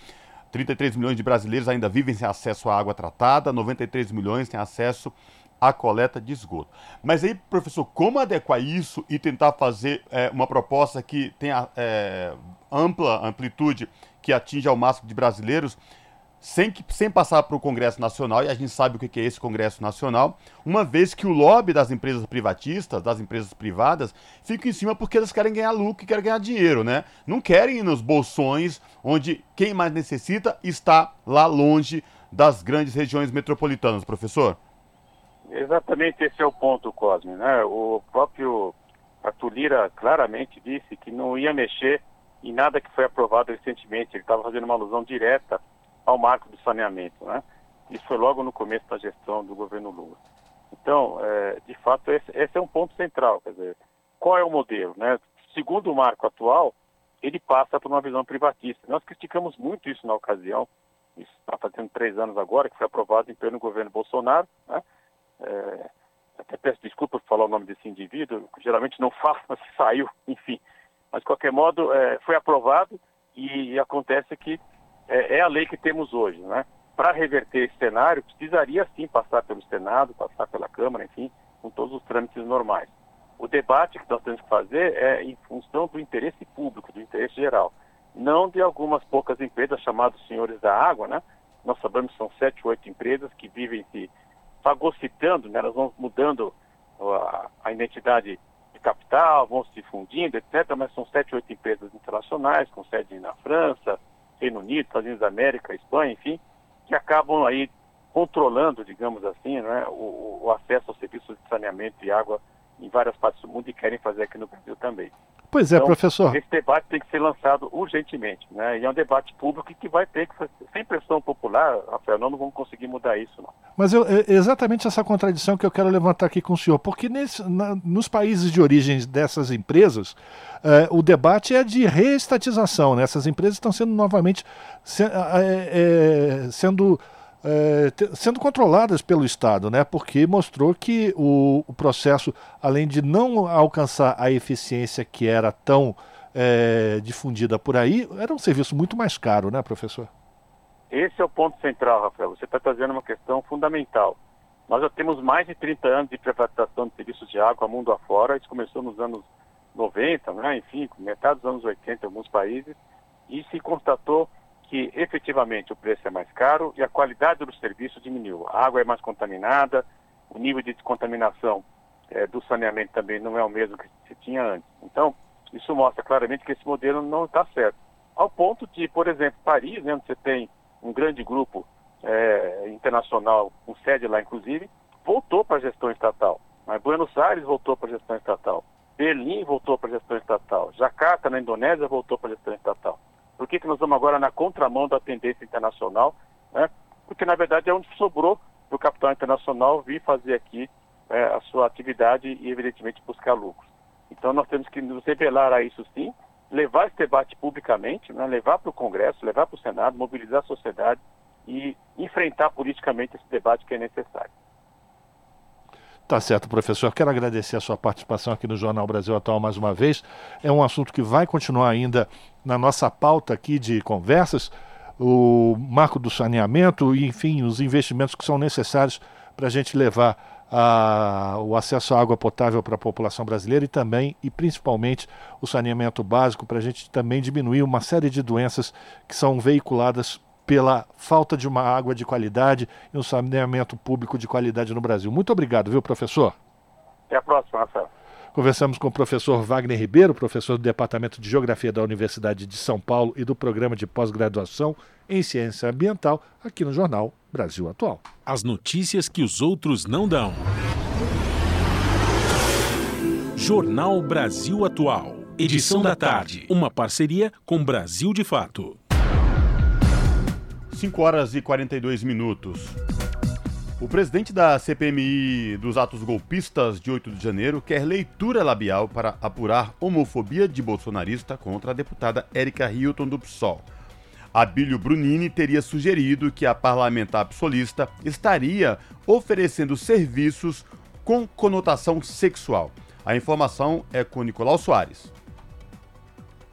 33 milhões de brasileiros ainda vivem sem acesso à água tratada, 93 milhões têm acesso à coleta de esgoto. Mas aí, professor, como adequar isso e tentar fazer é, uma proposta que tenha é, ampla amplitude, que atinja o máximo de brasileiros, sem, que, sem passar para o Congresso Nacional, e a gente sabe o que é esse Congresso Nacional, uma vez que o lobby das empresas privatistas, das empresas privadas, fica em cima porque elas querem ganhar lucro e querem ganhar dinheiro, né? Não querem ir nos bolsões, onde quem mais necessita está lá longe das grandes regiões metropolitanas, professor. Exatamente esse é o ponto, Cosme. Né? O próprio Arthur Lira claramente disse que não ia mexer em nada que foi aprovado recentemente. Ele estava fazendo uma alusão direta ao marco do saneamento. Né? Isso foi logo no começo da gestão do governo Lula. Então, é, de fato, esse, esse, é um ponto central. Quer dizer, qual é o modelo? Né? Segundo o marco atual, ele passa por uma visão privatista. Nós criticamos muito isso na ocasião, isso está fazendo três anos agora, que foi aprovado em pleno governo Bolsonaro. Né? É, até peço desculpa por falar o nome desse indivíduo, geralmente não faço, mas saiu, enfim. Mas, de qualquer modo, é, foi aprovado e acontece que é, é a lei que temos hoje, né? Para reverter esse cenário, precisaria sim passar pelo Senado, passar pela Câmara, enfim, com todos os trâmites normais. O debate que nós temos que fazer é em função do interesse público, do interesse geral, não de algumas poucas empresas chamadas senhores da água, né? Nós sabemos que são sete, oito empresas que vivem se fagocitando, né? elas vão mudando a, a identidade capital, vão se fundindo, etc., mas são sete, oito empresas internacionais, com sede na França, Reino Unido, Estados Unidos da América, Espanha, enfim, que acabam aí controlando, digamos assim, né, o, o acesso aos serviços de saneamento e água em várias partes do mundo e querem fazer aqui no Brasil também. Pois é, então, professor. Esse debate tem que ser lançado urgentemente, né? E é um debate público que vai ter que fazer, sem pressão popular, Rafael, nós não vamos conseguir mudar isso, não. Mas eu, é exatamente essa contradição que eu quero levantar aqui com o senhor, porque nesse, na, nos países de origem dessas empresas, é, o debate é de reestatização, né? Essas empresas estão sendo novamente se, é, sendo é, sendo controladas pelo Estado, né? porque mostrou que o, o, processo, além de não alcançar a eficiência que era tão é, difundida por aí, era um serviço muito mais caro, né, professor? Esse é o ponto central, Rafael. Você está trazendo uma questão fundamental. Nós já temos mais de 30 anos de privatização de serviços de água mundo afora. Isso começou nos anos 90, né? enfim, metade dos anos 80 em alguns países, e se constatou que efetivamente o preço é mais caro e a qualidade do serviço diminuiu. A água é mais contaminada, o nível de descontaminação é, do saneamento também não é o mesmo que se tinha antes. Então, isso mostra claramente que esse modelo não está certo. Ao ponto de, por exemplo, Paris, né, onde você tem um grande grupo é, internacional, com sede lá inclusive, voltou para a gestão estatal. Mas Buenos Aires voltou para a gestão estatal. Berlim voltou para a gestão estatal. Jakarta, na Indonésia, voltou para a gestão estatal. Por que, que nós vamos agora na contramão da tendência internacional? Né? Porque, na verdade, é onde sobrou para o capital internacional vir fazer aqui é, a sua atividade e, evidentemente, buscar lucros. Então, nós temos que nos revelar a isso sim, levar esse debate publicamente, né? levar para o Congresso, levar para o Senado, mobilizar a sociedade e enfrentar politicamente esse debate que é necessário. Tá certo, professor. Quero agradecer a sua participação aqui no Jornal Brasil Atual mais uma vez. É um assunto que vai continuar ainda na nossa pauta aqui de conversas, o marco do saneamento e, enfim, os investimentos que são necessários para a gente levar a, o acesso à água potável para a população brasileira e também, e principalmente, o saneamento básico para a gente também diminuir uma série de doenças que são veiculadas pela falta de uma água de qualidade e um saneamento público de qualidade no Brasil. Muito obrigado, viu, professor? Até a próxima, Rafael. Conversamos com o professor Wagner Ribeiro, professor do Departamento de Geografia da Universidade de São Paulo e do Programa de Pós-Graduação em Ciência Ambiental, aqui no Jornal Brasil Atual. As notícias que os outros não dão. Jornal Brasil Atual. Edição da tarde. Uma parceria com Brasil de Fato. 5 horas e 42 minutos. O presidente da CPMI dos atos golpistas de 8 de janeiro quer leitura labial para apurar homofobia de bolsonarista contra a deputada Érica Hilton do PSOL. Abílio Brunini teria sugerido que a parlamentar psolista estaria oferecendo serviços com conotação sexual. A informação é com Nicolau Soares.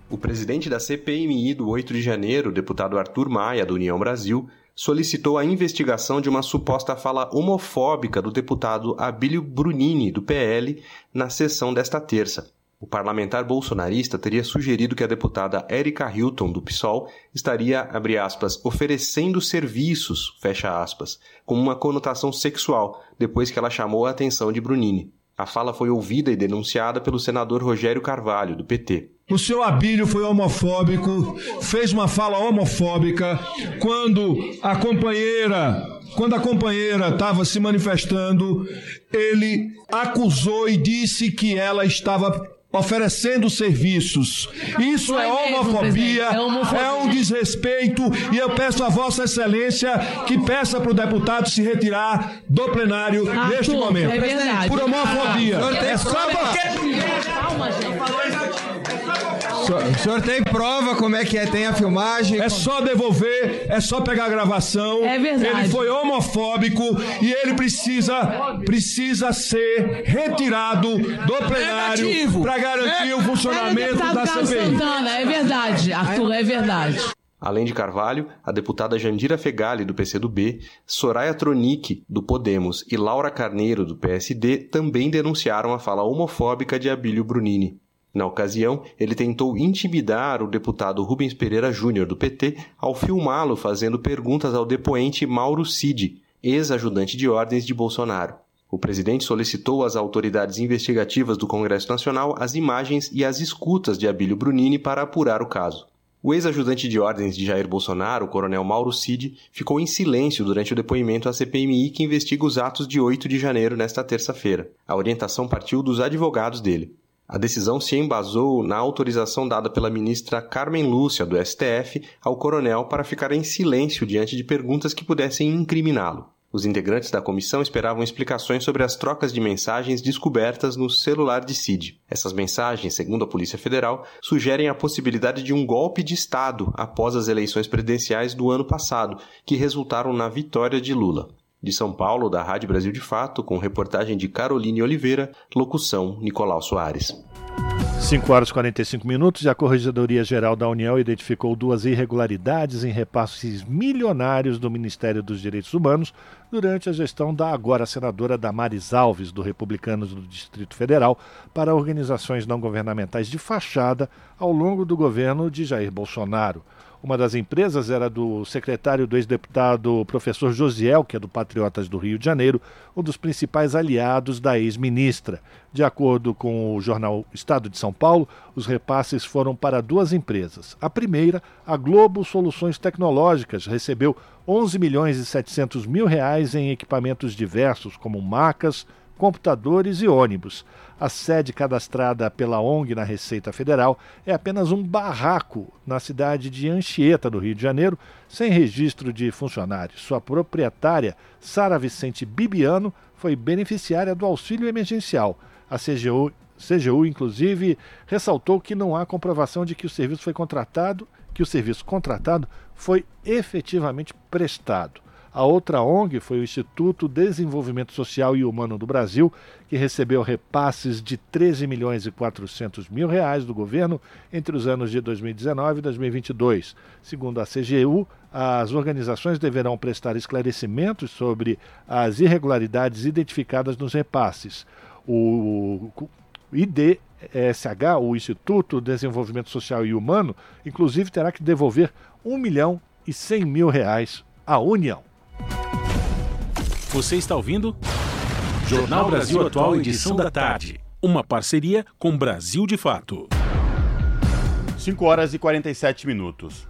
O presidente da CPMI do 8 de janeiro, deputado Arthur Maia, do União Brasil, solicitou a investigação de uma suposta fala homofóbica do deputado Abílio Brunini, do PL, na sessão desta terça. O parlamentar bolsonarista teria sugerido que a deputada Érica Hilton, do PSOL, estaria, abre aspas, oferecendo serviços, fecha aspas, com uma conotação sexual, depois que ela chamou a atenção de Brunini. A fala foi ouvida e denunciada pelo senador Rogério Carvalho, do PT. O seu Abílio foi homofóbico, fez uma fala homofóbica quando a companheira, quando a companheira estava se manifestando, ele acusou e disse que ela estava oferecendo serviços. Isso é homofobia, é, homofobia, é um desrespeito e eu peço a Vossa Excelência que peça para o deputado se retirar do plenário Arthur, neste momento. É verdade. Por homofobia. É só porque... Calma, gente. O senhor tem prova como é que é? Tem a filmagem? É só devolver, é só pegar a gravação. É verdade. Ele foi homofóbico e ele precisa, precisa ser retirado do plenário para garantir é, o funcionamento é da CPI. Santana, é verdade, Arthur, é verdade. Além de Carvalho, a deputada Jandira Fegali, do PCdoB, Soraya Tronic, do Podemos e Laura Carneiro, do PSD, também denunciaram a fala homofóbica de Abílio Brunini. Na ocasião, ele tentou intimidar o deputado Rubens Pereira Júnior, do PT, ao filmá-lo fazendo perguntas ao depoente Mauro Cid, ex-ajudante de ordens de Bolsonaro. O presidente solicitou às autoridades investigativas do Congresso Nacional as imagens e as escutas de Abílio Brunini para apurar o caso. O ex-ajudante de ordens de Jair Bolsonaro, o coronel Mauro Cid, ficou em silêncio durante o depoimento à CPMI que investiga os atos de 8 de janeiro nesta terça-feira. A orientação partiu dos advogados dele. A decisão se embasou na autorização dada pela ministra Carmen Lúcia, do STF, ao coronel para ficar em silêncio diante de perguntas que pudessem incriminá-lo. Os integrantes da comissão esperavam explicações sobre as trocas de mensagens descobertas no celular de Cid. Essas mensagens, segundo a Polícia Federal, sugerem a possibilidade de um golpe de Estado após as eleições presidenciais do ano passado, que resultaram na vitória de Lula. De São Paulo, da Rádio Brasil de Fato, com reportagem de Caroline Oliveira, locução Nicolau Soares. 5 horas e 45 minutos e a Corregedoria Geral da União identificou duas irregularidades em repasses milionários do Ministério dos Direitos Humanos durante a gestão da agora senadora Damares Alves, do Republicanos do Distrito Federal, para organizações não governamentais de fachada ao longo do governo de Jair Bolsonaro. Uma das empresas era do secretário do ex-deputado professor Josiel, que é do Patriotas do Rio de Janeiro, um dos principais aliados da ex-ministra. De acordo com o jornal Estado de São Paulo, os repasses foram para duas empresas. A primeira, a Globo Soluções Tecnológicas, recebeu 11 milhões e 700 mil reais em equipamentos diversos, como macas, computadores e ônibus. A sede cadastrada pela ONG na Receita Federal é apenas um barraco na cidade de Anchieta, do Rio de Janeiro, sem registro de funcionários. Sua proprietária, Sara Vicente Bibiano, foi beneficiária do auxílio emergencial. A CGU, CGU, inclusive, ressaltou que não há comprovação de que o serviço foi contratado, que o serviço contratado foi efetivamente prestado. A outra ONG foi o Instituto Desenvolvimento Social e Humano do Brasil, que recebeu repasses de 13 milhões e 400 mil reais do governo entre os anos de 2019 e 2022. Segundo a CGU, as organizações deverão prestar esclarecimentos sobre as irregularidades identificadas nos repasses. O IDSH, o Instituto Desenvolvimento Social e Humano, inclusive terá que devolver 1 milhão e 100 mil reais à União. Você está ouvindo? Jornal Brasil Atual, edição da tarde. Uma parceria com Brasil de Fato. 5 horas e 47 minutos.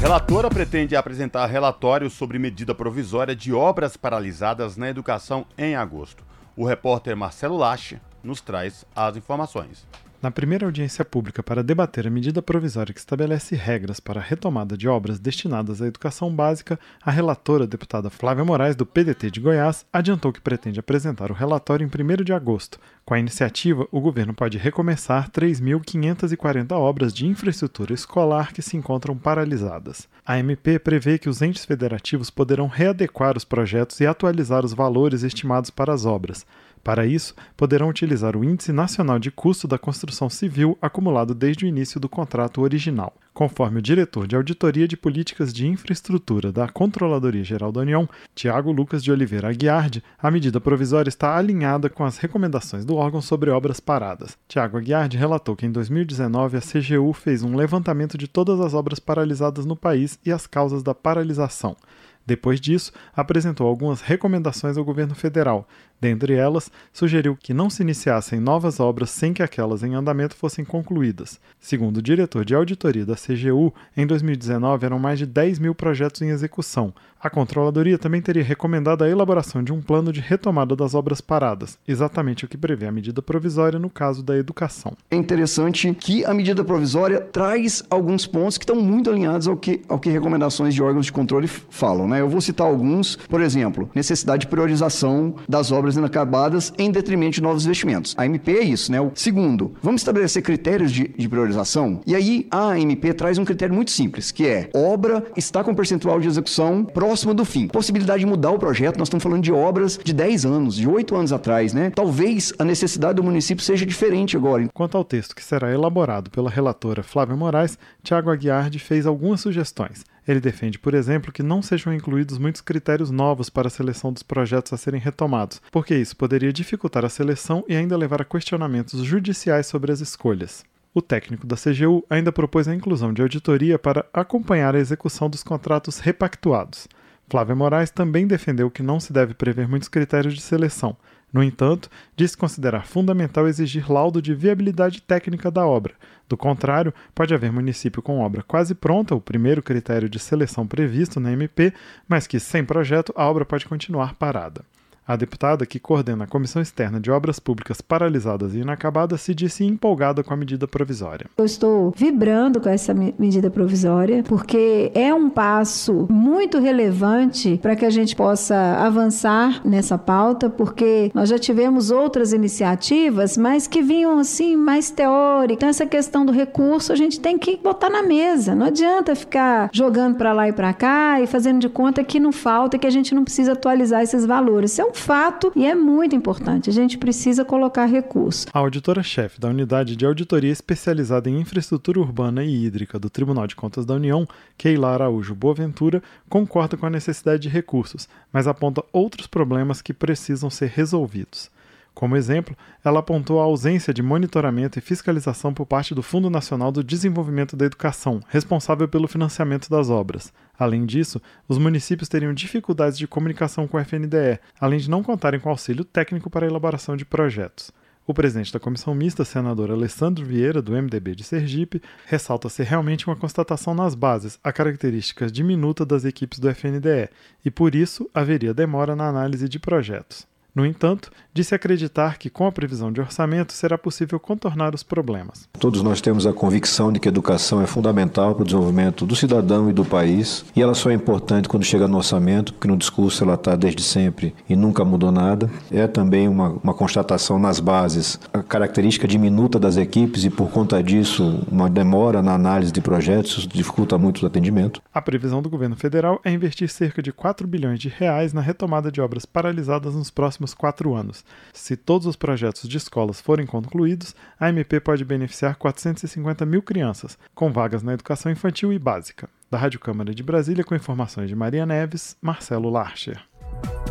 Relatora pretende apresentar relatório sobre medida provisória de obras paralisadas na educação em agosto. O repórter Marcelo Lache nos traz as informações. Na primeira audiência pública para debater a medida provisória que estabelece regras para a retomada de obras destinadas à educação básica, a relatora, deputada Flávia Moraes, do PDT de Goiás, adiantou que pretende apresentar o relatório em 1 de agosto. Com a iniciativa, o governo pode recomeçar 3.540 obras de infraestrutura escolar que se encontram paralisadas. A MP prevê que os entes federativos poderão readequar os projetos e atualizar os valores estimados para as obras. Para isso, poderão utilizar o Índice Nacional de Custo da Construção Civil acumulado desde o início do contrato original. Conforme o diretor de Auditoria de Políticas de Infraestrutura da Controladoria Geral da União, Tiago Lucas de Oliveira Aguiardi, a medida provisória está alinhada com as recomendações do órgão sobre obras paradas. Tiago Aguiardi relatou que em 2019 a CGU fez um levantamento de todas as obras paralisadas no país e as causas da paralisação. Depois disso, apresentou algumas recomendações ao governo federal. Dentre elas, sugeriu que não se iniciassem novas obras sem que aquelas em andamento fossem concluídas. Segundo o diretor de auditoria da CGU, em 2019 eram mais de 10 mil projetos em execução. A controladoria também teria recomendado a elaboração de um plano de retomada das obras paradas, exatamente o que prevê a medida provisória no caso da educação. É interessante que a medida provisória traz alguns pontos que estão muito alinhados ao que, ao que recomendações de órgãos de controle falam. Né? Eu vou citar alguns, por exemplo, necessidade de priorização das obras inacabadas em detrimento de novos investimentos. A MP é isso, né? O segundo, vamos estabelecer critérios de, de priorização? E aí a MP traz um critério muito simples, que é obra está com percentual de execução próximo do fim. Possibilidade de mudar o projeto, nós estamos falando de obras de 10 anos, de 8 anos atrás, né? Talvez a necessidade do município seja diferente agora. Quanto ao texto que será elaborado pela relatora Flávia Moraes, Tiago Aguiardi fez algumas sugestões. Ele defende, por exemplo, que não sejam incluídos muitos critérios novos para a seleção dos projetos a serem retomados, porque isso poderia dificultar a seleção e ainda levar a questionamentos judiciais sobre as escolhas. O técnico da CGU ainda propôs a inclusão de auditoria para acompanhar a execução dos contratos repactuados. Flávia Moraes também defendeu que não se deve prever muitos critérios de seleção, No entanto, disse considerar fundamental exigir laudo de viabilidade técnica da obra. Do contrário, pode haver município com obra quase pronta, o primeiro critério de seleção previsto na MP, mas que, sem projeto, a obra pode continuar parada. A deputada, que coordena a Comissão Externa de Obras Públicas Paralisadas e Inacabadas, se disse empolgada com a medida provisória. Eu estou vibrando com essa medida provisória, porque é um passo muito relevante para que a gente possa avançar nessa pauta, porque nós já tivemos outras iniciativas, mas que vinham assim mais teóricas. Então, essa questão do recurso a gente tem que botar na mesa. Não adianta ficar jogando para lá e para cá e fazendo de conta que não falta, que a gente não precisa atualizar esses valores. Isso é um fato e é muito importante. A gente precisa colocar recursos. A auditora-chefe da Unidade de Auditoria Especializada em Infraestrutura Urbana e Hídrica do Tribunal de Contas da União, Keila Araújo Boaventura, concorda com a necessidade de recursos, mas aponta outros problemas que precisam ser resolvidos. Como exemplo, ela apontou a ausência de monitoramento e fiscalização por parte do Fundo Nacional do Desenvolvimento da Educação, responsável pelo financiamento das obras. Além disso, os municípios teriam dificuldades de comunicação com o FNDE, além de não contarem com auxílio técnico para a elaboração de projetos. O presidente da comissão mista, senador Alessandro Vieira, do MDB de Sergipe, ressalta ser realmente uma constatação nas bases a características diminuta das equipes do FNDE e, por isso, haveria demora na análise de projetos. No entanto, disse acreditar que, com a previsão de orçamento, será possível contornar os problemas. Todos nós temos a convicção de que a educação é fundamental para o desenvolvimento do cidadão e do país, e ela só é importante quando chega no orçamento, porque no discurso ela está desde sempre e nunca mudou nada. É também uma, uma constatação nas bases, a característica diminuta das equipes, e por conta disso, uma demora na análise de projetos, isso dificulta muito o atendimento. A previsão do governo federal é investir cerca de 4 bilhões de reais na retomada de obras paralisadas nos próximos próximos quatro anos. Se todos os projetos de escolas forem concluídos, a MP pode beneficiar 450 mil crianças, com vagas na educação infantil e básica. Da Rádio Câmara de Brasília, com informações de Maria Neves, Marcelo Larcher.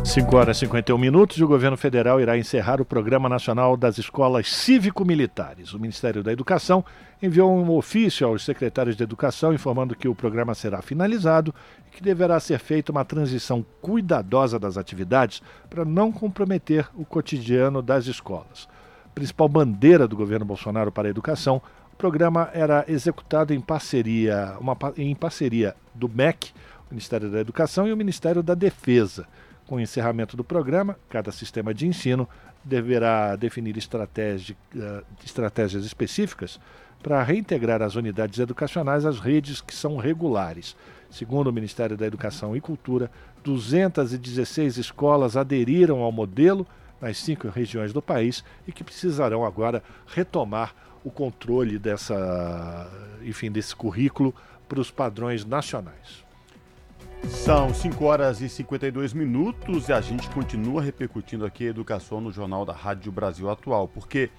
5 horas e 51 minutos e o governo federal irá encerrar o Programa Nacional das Escolas Cívico-Militares. O Ministério da Educação enviou um ofício aos secretários de Educação informando que o programa será finalizado e que deverá ser feita uma transição cuidadosa das atividades para não comprometer o cotidiano das escolas. Principal bandeira do governo Bolsonaro para a educação, o programa era executado em parceria, uma, em parceria do MEC, Ministério da Educação, e o Ministério da Defesa. Com o encerramento do programa, cada sistema de ensino deverá definir uh, estratégias específicas para reintegrar as unidades educacionais às redes que são regulares. Segundo o Ministério da Educação e Cultura, 216 escolas aderiram ao modelo nas cinco regiões do país e que precisarão agora retomar o controle dessa, enfim, desse currículo para os padrões nacionais. São 5 horas e 52 minutos e a gente continua repercutindo aqui a educação no Jornal da Rádio Brasil Atual, porque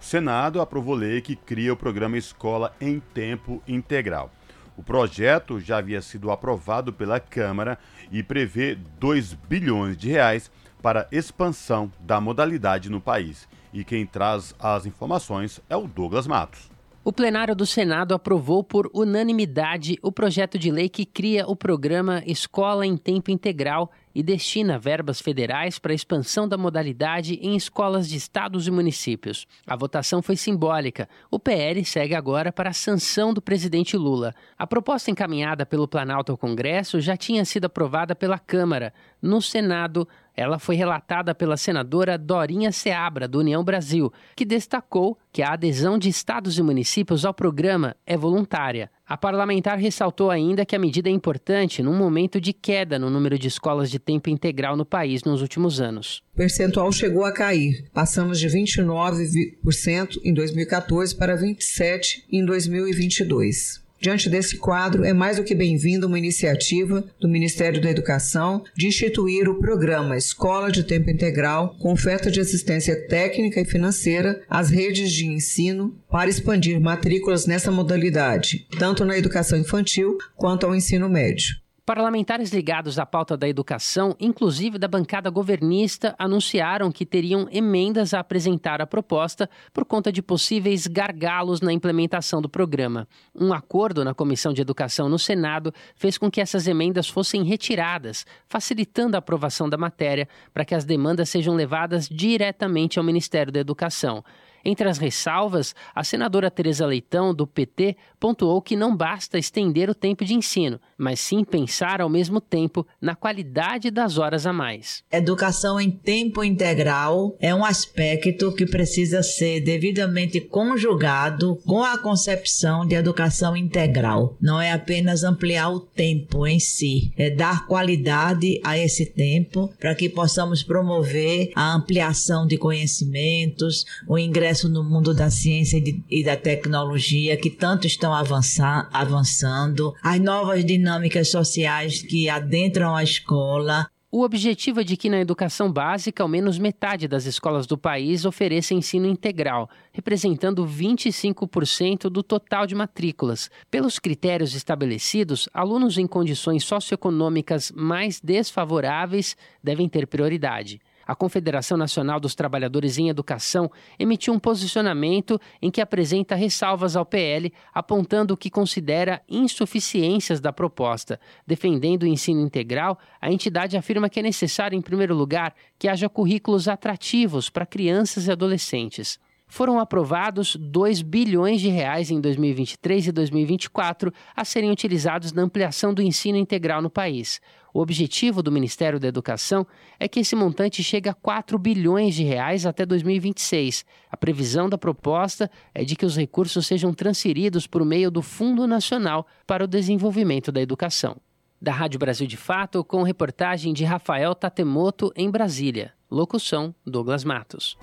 o Senado aprovou lei que cria o programa Escola em Tempo Integral. O projeto já havia sido aprovado pela Câmara e prevê 2 bilhões de reais para expansão da modalidade no país. E quem traz as informações é o Douglas Matos. O plenário do Senado aprovou por unanimidade o projeto de lei que cria o programa Escola em Tempo Integral e destina verbas federais para a expansão da modalidade em escolas de estados e municípios. A votação foi simbólica. O PL segue agora para a sanção do presidente Lula. A proposta encaminhada pelo Planalto ao Congresso já tinha sido aprovada pela Câmara. No Senado, ela foi relatada pela senadora Dorinha Seabra, do União Brasil, que destacou que a adesão de estados e municípios ao programa é voluntária. A parlamentar ressaltou ainda que a medida é importante num momento de queda no número de escolas de tempo integral no país nos últimos anos. O percentual chegou a cair. Passamos de 29% em 2014 para 27% em 2022. Diante desse quadro, é mais do que bem-vinda uma iniciativa do Ministério da Educação de instituir o programa Escola de Tempo Integral com oferta de assistência técnica e financeira às redes de ensino para expandir matrículas nessa modalidade, tanto na educação infantil quanto ao ensino médio. Parlamentares ligados à pauta da educação, inclusive da bancada governista, anunciaram que teriam emendas a apresentar à proposta por conta de possíveis gargalos na implementação do programa. Um acordo na Comissão de Educação no Senado fez com que essas emendas fossem retiradas, facilitando a aprovação da matéria para que as demandas sejam levadas diretamente ao Ministério da Educação. Entre as ressalvas, a senadora Tereza Leitão, do PT, pontuou que não basta estender o tempo de ensino, mas sim pensar ao mesmo tempo na qualidade das horas a mais. Educação em tempo integral é um aspecto que precisa ser devidamente conjugado com a concepção de educação integral. Não é apenas ampliar o tempo em si, é dar qualidade a esse tempo para que possamos promover a ampliação de conhecimentos, o ingresso no mundo da ciência e, da tecnologia que tanto estão avançando, as novas dinâmicas sociais que adentram a escola, o objetivo é de que na educação básica, ao menos metade das escolas do país ofereça ensino integral, representando 25% do total de matrículas. Pelos critérios estabelecidos, alunos em condições socioeconômicas mais desfavoráveis devem ter prioridade a Confederação Nacional dos Trabalhadores em Educação emitiu um posicionamento em que apresenta ressalvas ao PL, apontando o que considera insuficiências da proposta. Defendendo o ensino integral, a entidade afirma que é necessário, em primeiro lugar, que haja currículos atrativos para crianças e adolescentes foram aprovados 2 bilhões de reais em 2023 e 2024 a serem utilizados na ampliação do ensino integral no país. O objetivo do Ministério da Educação é que esse montante chegue a 4 bilhões de reais até 2026. A previsão da proposta é de que os recursos sejam transferidos por meio do Fundo Nacional para o Desenvolvimento da Educação. Da Rádio Brasil de Fato, com reportagem de Rafael Tatemoto em Brasília. Locução: Douglas Matos.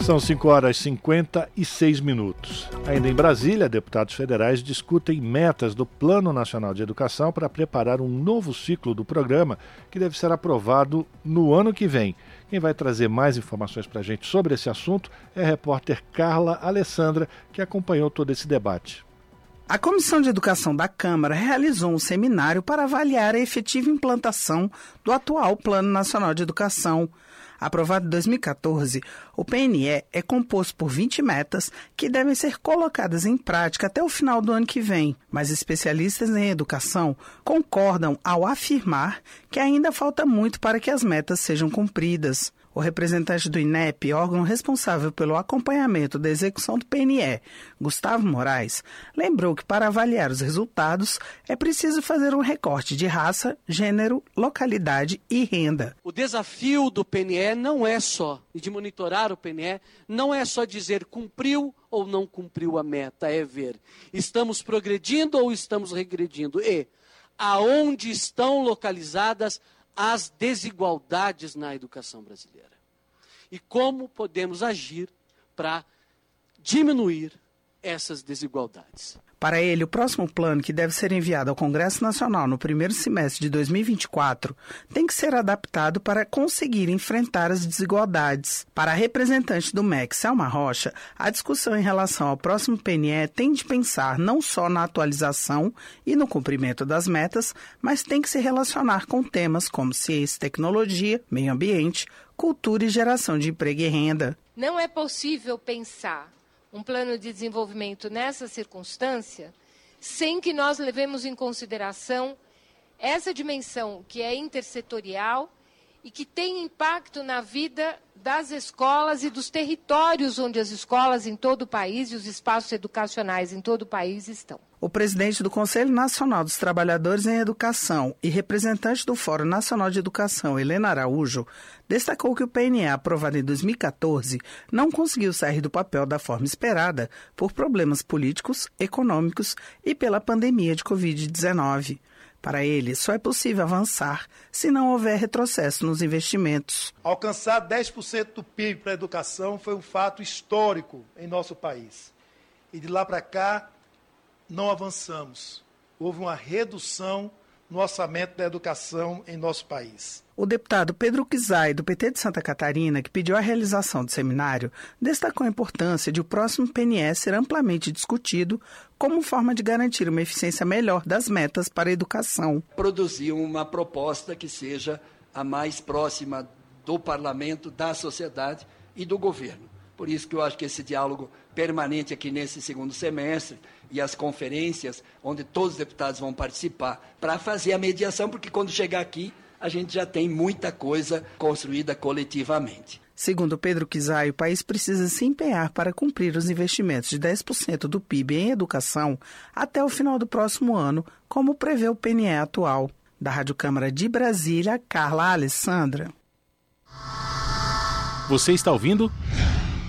São 5 horas e 56 minutos. Ainda em Brasília, deputados federais discutem metas do Plano Nacional de Educação para preparar um novo ciclo do programa que deve ser aprovado no ano que vem. Quem vai trazer mais informações para a gente sobre esse assunto é a repórter Carla Alessandra, que acompanhou todo esse debate. A Comissão de Educação da Câmara realizou um seminário para avaliar a efetiva implantação do atual Plano Nacional de Educação aprovado em 2014, o PNE é composto por 20 metas que devem ser colocadas em prática até o final do ano que vem, mas especialistas em educação concordam ao afirmar que ainda falta muito para que as metas sejam cumpridas. O representante do INEP, órgão responsável pelo acompanhamento da execução do PNE, Gustavo Moraes, lembrou que para avaliar os resultados é preciso fazer um recorte de raça, gênero, localidade e renda. O desafio do PNE não é só, de monitorar o PNE, não é só dizer cumpriu ou não cumpriu a meta, é ver estamos progredindo ou estamos regredindo e aonde estão localizadas as desigualdades na educação brasileira. E como podemos agir para diminuir essas desigualdades. Para ele, o próximo plano, que deve ser enviado ao Congresso Nacional no primeiro semestre de 2024, tem que ser adaptado para conseguir enfrentar as desigualdades. Para a representante do MEC, Selma Rocha, a discussão em relação ao próximo PNE tem de pensar não só na atualização e no cumprimento das metas, mas tem que se relacionar com temas como ciência, tecnologia, meio ambiente, cultura e geração de emprego e renda. Não é possível pensar um plano de desenvolvimento nessa circunstância, sem que nós levemos em consideração essa dimensão que é intersetorial e que tem impacto na vida das escolas e dos territórios onde as escolas em todo o país e os espaços educacionais em todo o país estão. O presidente do Conselho Nacional dos Trabalhadores em Educação e representante do Fórum Nacional de Educação, Helena Araújo, destacou que o PNE, aprovado em 2014, não conseguiu sair do papel da forma esperada por problemas políticos, econômicos e pela pandemia de Covid-19. Para ele, só é possível avançar se não houver retrocesso nos investimentos. Alcançar 10% do PIB para a educação foi um fato histórico em nosso país. E de lá para cá, não avançamos. Houve uma redução no orçamento da educação em nosso país. O deputado Pedro Kizai, do PT de Santa Catarina, que pediu a realização do seminário, destacou a importância de o próximo PNS ser amplamente discutido como forma de garantir uma eficiência melhor das metas para a educação. Produzir uma proposta que seja a mais próxima do parlamento, da sociedade e do governo. Por isso que eu acho que esse diálogo permanente aqui nesse segundo semestre e as conferências, onde todos os deputados vão participar, para fazer a mediação, porque quando chegar aqui, a gente já tem muita coisa construída coletivamente. Segundo Pedro Kizai, o país precisa se empenhar para cumprir os investimentos de 10% do PIB em educação até o final do próximo ano, como prevê o PNE atual. Da Rádio Câmara de Brasília, Carla Alessandra. Você está ouvindo?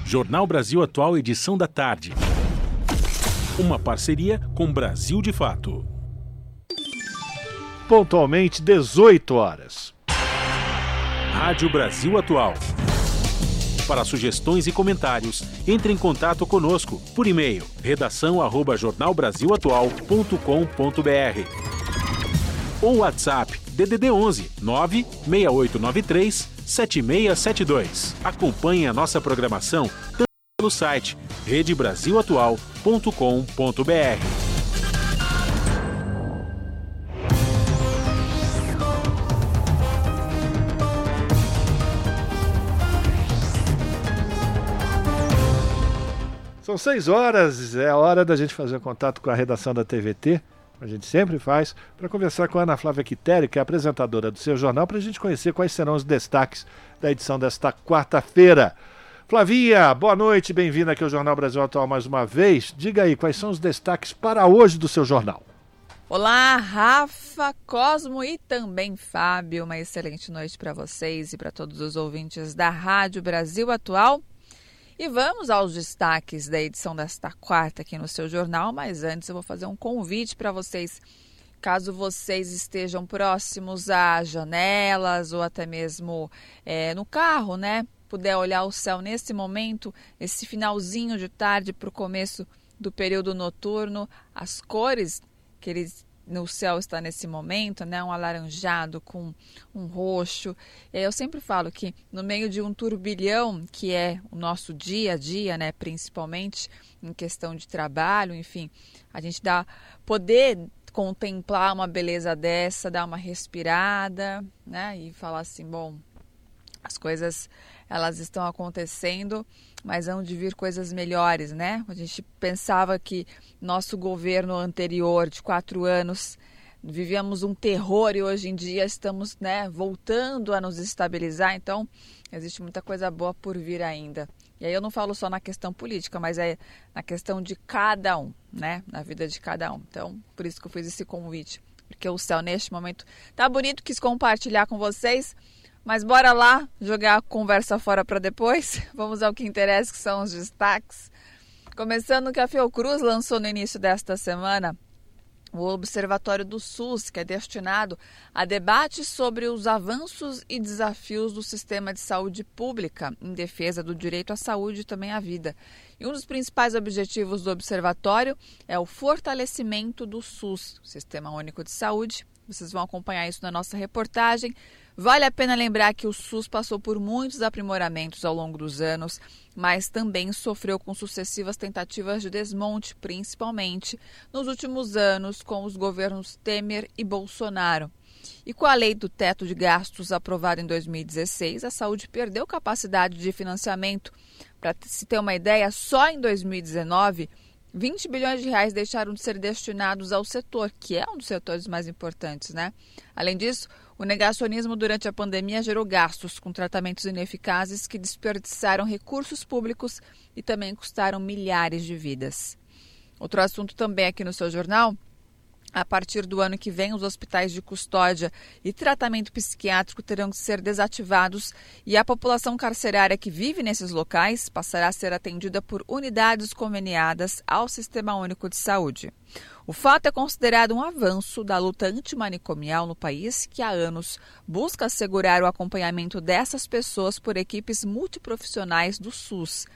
Jornal Brasil Atual, edição da tarde. Uma parceria com Brasil de Fato. Pontualmente 18 horas. Rádio Brasil Atual. Para sugestões e comentários, entre em contato conosco por e-mail redação@jornalbrasilatual.com.br ou WhatsApp DDD 11 96893 7672. Acompanhe a nossa programação pelo site redebrasilatual.com.br. São seis horas, é hora da gente fazer contato com a redação da TVT, a gente sempre faz, para conversar com a Ana Flávia Quitério, que é apresentadora do seu jornal, para a gente conhecer quais serão os destaques da edição desta quarta-feira. Flavinha, boa noite, bem-vinda aqui ao Jornal Brasil Atual mais uma vez. Diga aí, quais são os destaques para hoje do seu jornal? Olá, Rafa, Cosmo e também Fábio. Uma excelente noite para vocês e para todos os ouvintes da Rádio Brasil Atual. E vamos aos destaques da edição desta quarta aqui no seu jornal, mas antes eu vou fazer um convite para vocês. Caso vocês estejam próximos a janelas ou até mesmo é, no carro, né? Puder olhar o céu nesse momento, esse finalzinho de tarde para o começo do período noturno, as cores que eles no céu está nesse momento, né? Um alaranjado com um roxo. Eu sempre falo que no meio de um turbilhão que é o nosso dia a dia, né? Principalmente em questão de trabalho, enfim, a gente dá poder contemplar uma beleza dessa, dar uma respirada, né? E falar assim, bom, as coisas elas estão acontecendo, mas hão de vir coisas melhores, né? A gente pensava que nosso governo anterior, de quatro anos, vivíamos um terror e hoje em dia estamos né, voltando a nos estabilizar, então existe muita coisa boa por vir ainda. E aí eu não falo só na questão política, mas é na questão de cada um, né? Na vida de cada um. Então, por isso que eu fiz esse convite. Porque o céu neste momento tá bonito, quis compartilhar com vocês. Mas bora lá jogar a conversa fora para depois? Vamos ao que interessa, que são os destaques. Começando que a Fiocruz lançou no início desta semana o Observatório do SUS, que é destinado a debates sobre os avanços e desafios do sistema de saúde pública em defesa do direito à saúde e também à vida. E um dos principais objetivos do observatório é o fortalecimento do SUS, Sistema Único de Saúde. Vocês vão acompanhar isso na nossa reportagem. Vale a pena lembrar que o SUS passou por muitos aprimoramentos ao longo dos anos, mas também sofreu com sucessivas tentativas de desmonte, principalmente nos últimos anos com os governos Temer e Bolsonaro. E com a lei do teto de gastos aprovada em 2016, a saúde perdeu capacidade de financiamento. Para se ter uma ideia, só em 2019 20 bilhões de reais deixaram de ser destinados ao setor, que é um dos setores mais importantes, né? Além disso, o negacionismo durante a pandemia gerou gastos com tratamentos ineficazes que desperdiçaram recursos públicos e também custaram milhares de vidas. Outro assunto também aqui no seu jornal a partir do ano que vem, os hospitais de custódia e tratamento psiquiátrico terão que ser desativados e a população carcerária que vive nesses locais passará a ser atendida por unidades conveniadas ao Sistema Único de Saúde. O fato é considerado um avanço da luta antimanicomial no país, que há anos busca assegurar o acompanhamento dessas pessoas por equipes multiprofissionais do SUS.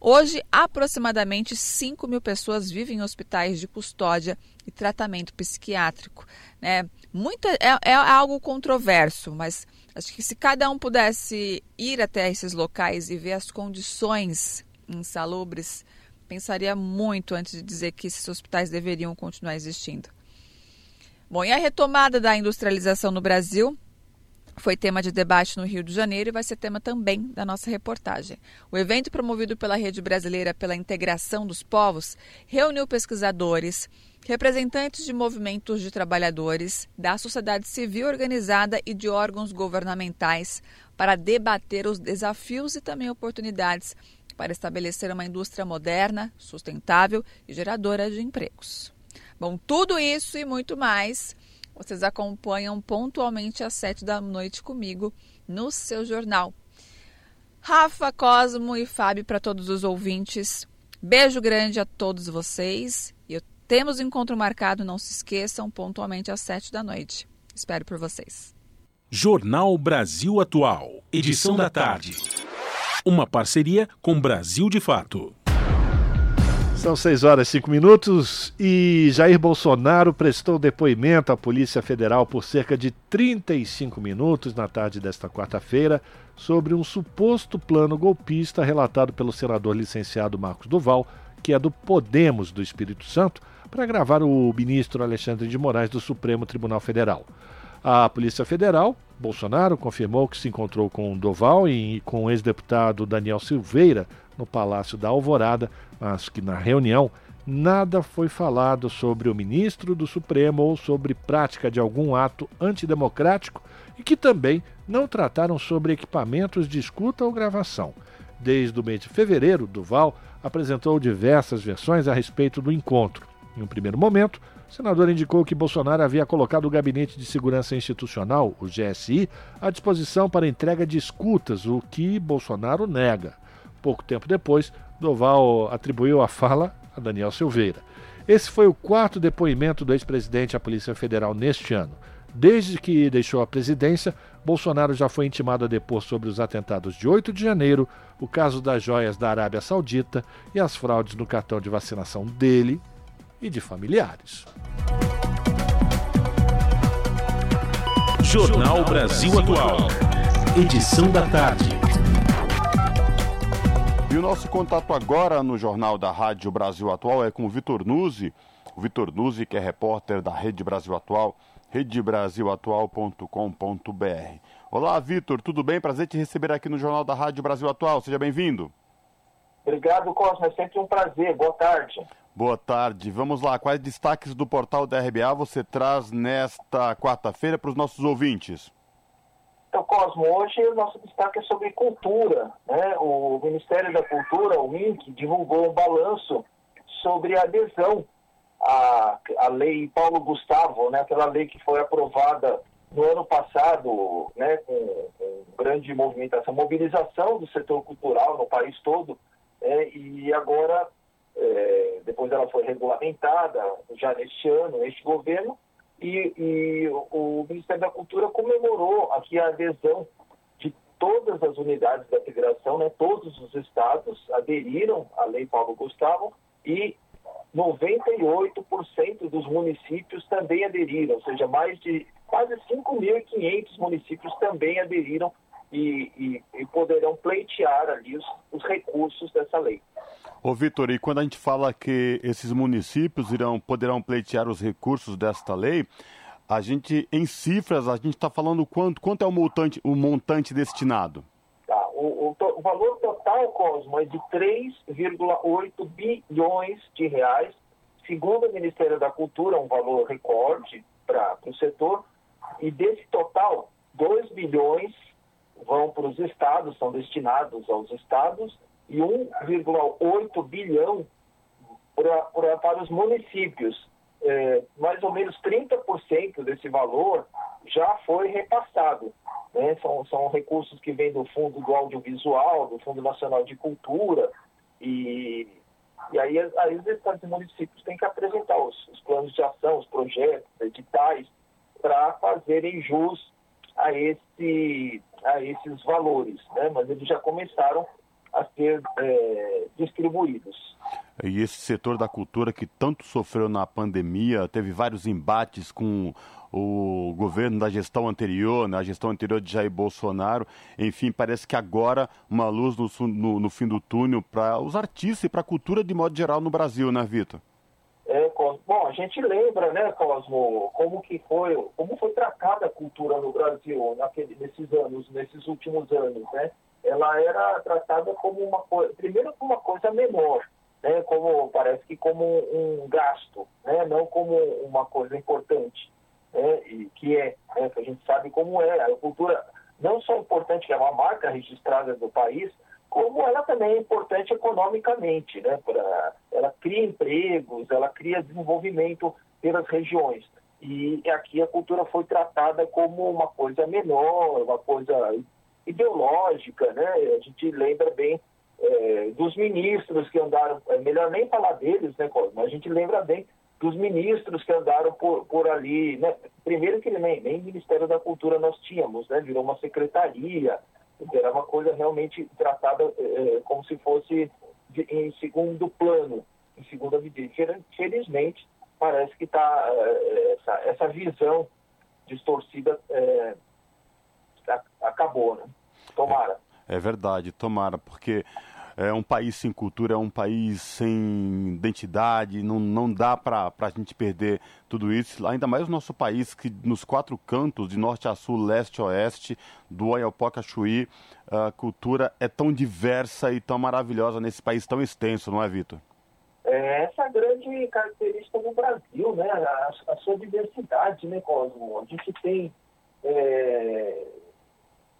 Hoje, aproximadamente 5 mil pessoas vivem em hospitais de custódia e tratamento psiquiátrico. Né? Muito, é, é algo controverso, mas acho que se cada um pudesse ir até esses locais e ver as condições insalubres, pensaria muito antes de dizer que esses hospitais deveriam continuar existindo. Bom, e a retomada da industrialização no Brasil foi tema de debate no Rio de Janeiro e vai ser tema também da nossa reportagem. O evento promovido pela Rede Brasileira pela Integração dos Povos reuniu pesquisadores, representantes de movimentos de trabalhadores, da sociedade civil organizada e de órgãos governamentais para debater os desafios e também oportunidades para estabelecer uma indústria moderna, sustentável e geradora de empregos. Bom, tudo isso e muito mais vocês acompanham pontualmente às sete da noite comigo no seu jornal. Rafa, Cosmo e Fábio para todos os ouvintes. Beijo grande a todos vocês. Temos encontro marcado, não se esqueçam, pontualmente às sete da noite. Espero por vocês. Jornal Brasil Atual, edição da tarde. Uma parceria com Brasil de Fato. São 6 horas e 5 minutos e Jair Bolsonaro prestou depoimento à Polícia Federal por cerca de 35 minutos na tarde desta quarta-feira sobre um suposto plano golpista relatado pelo senador licenciado Marcos Duval, que é do Podemos do Espírito Santo, para gravar o ministro Alexandre de Moraes do Supremo Tribunal Federal. A Polícia Federal, Bolsonaro, confirmou que se encontrou com Doval e com o ex-deputado Daniel Silveira no Palácio da Alvorada, mas que na reunião nada foi falado sobre o ministro do Supremo ou sobre prática de algum ato antidemocrático e que também não trataram sobre equipamentos de escuta ou gravação. Desde o mês de fevereiro, Duval apresentou diversas versões a respeito do encontro. Em um primeiro momento, o senador indicou que Bolsonaro havia colocado o Gabinete de Segurança Institucional, o GSI, à disposição para entrega de escutas, o que Bolsonaro nega. Pouco tempo depois, Doval atribuiu a fala a Daniel Silveira. Esse foi o quarto depoimento do ex-presidente à Polícia Federal neste ano. Desde que deixou a presidência, Bolsonaro já foi intimado a depor sobre os atentados de 8 de janeiro, o caso das joias da Arábia Saudita e as fraudes no cartão de vacinação dele e de familiares. Jornal Brasil Atual. Edição da tarde. E o nosso contato agora no Jornal da Rádio Brasil Atual é com o Vitor Nuzzi. O Vitor Nuzzi, que é repórter da Rede Brasil Atual, redebrasilatual.com.br. Olá, Vitor, tudo bem? Prazer te receber aqui no Jornal da Rádio Brasil Atual. Seja bem-vindo. Obrigado, Cosmo. É sempre um prazer. Boa tarde. Boa tarde. Vamos lá. Quais destaques do portal da RBA você traz nesta quarta-feira para os nossos ouvintes? Então, Cosmo, hoje o nosso destaque é sobre cultura. Né? O Ministério da Cultura, o MINC, divulgou um balanço sobre a adesão à, à lei Paulo Gustavo, né? aquela lei que foi aprovada no ano passado, né? com, com grande movimentação, mobilização do setor cultural no país todo, é, e agora, é, depois ela foi regulamentada, já neste ano, neste governo, e, e o Ministério da Cultura comemorou aqui a adesão de todas as unidades da federação, né, todos os estados aderiram à Lei Paulo Gustavo e 98% dos municípios também aderiram, ou seja, mais de quase 5.500 municípios também aderiram e, e, e, poderão pleitear ali os, os recursos dessa lei. Ô Vitor, e quando a gente fala que esses municípios irão, poderão pleitear os recursos desta lei, a gente, em cifras, a gente está falando quanto, quanto é o montante, o montante destinado? Tá, o, o, o valor total, Cosmo, é de 3,8 bilhões de reais, segundo o Ministério da Cultura, um valor recorde para o setor, e desse total, 2 bilhões vão para os estados, são destinados aos estados, e 1,8 bilhão pra, para os municípios. É, mais ou menos 30% desse valor já foi repassado. Né? São, são recursos que vêm do Fundo do Audiovisual, do Fundo Nacional de Cultura, e, e aí, aí os estados e municípios têm que apresentar os, os planos de ação, os projetos, editais, para fazerem jus a, esse, a esses valores. Né? Mas eles já começaram a ser é, distribuídos. E esse setor da cultura que tanto sofreu na pandemia, teve vários embates com o governo da gestão anterior, né, a gestão anterior de Jair Bolsonaro. Enfim, parece que agora uma luz no, no, no fim do túnel para os artistas e para a cultura de modo geral no Brasil, né, Vitor? É, bom, a gente lembra, né, Cosmo, como que foi, como foi tratada a cultura no Brasil naquele, nesses anos, nesses últimos anos, né? Ela era tratada como uma coisa, primeiro como uma coisa menor, né, como parece que como um gasto, né, não como uma coisa importante, né, e que é, né, que a gente sabe como é a cultura não só importante é uma marca registrada do país, como ela também é importante economicamente, né, pra, ela cria empregos, ela cria desenvolvimento pelas regiões. E aqui a cultura foi tratada como uma coisa menor, uma coisa ideológica, né? A gente lembra bem é, dos ministros que andaram, é melhor nem falar deles, né, mas a gente lembra bem dos ministros que andaram por, por ali, né? Primeiro que nem, nem Ministério da Cultura nós tínhamos, né? Virou uma secretaria, era uma coisa realmente tratada é, como se fosse de, em segundo plano, em segunda medida. Felizmente, parece que está é, essa, essa visão distorcida é, acabou, né? Tomara. É, é verdade, tomara, porque é um país sem cultura, é um país sem identidade, não, não dá para a gente perder tudo isso. Ainda mais o nosso país, que nos quatro cantos, de norte a sul, leste a oeste, do Oiapoque a Chuí, a cultura é tão diversa e tão maravilhosa nesse país tão extenso, não é, Vitor? É essa a grande característica do Brasil, né? A, a sua diversidade, né, Cosmo? A gente tem é,